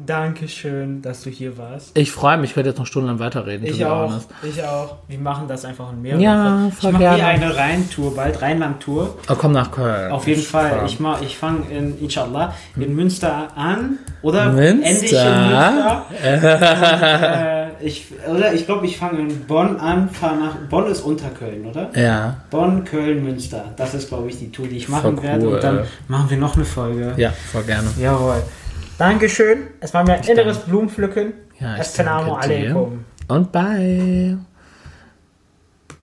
Dankeschön, dass du hier warst. Ich freue mich, ich werde jetzt noch stundenlang weiterreden. Ich auch, honest. ich auch. Wir machen das einfach in mehreren. Ja, ich mache gerne. eine Rheintour, bald Rheinland-Tour. Oh, komm nach Köln. Auf jeden Ich Fall. freu Ich, mach- ich fange in, inshallah, in Münster an. Oder Münster? ende ich in Münster. Und, äh, ich, oder ich glaube, ich fange in Bonn an, fahre nach. Bonn ist unter Köln, oder? Ja, Bonn, Köln, Münster. Das ist, glaube ich, die Tour, die ich machen Voll werde. cool. Und dann machen wir noch eine Folge. ja, voll gerne. Jawohl. Dankeschön. Es war mir ein inneres Blumenpflücken. Ja, ich Assalamu danke dir. Und bye.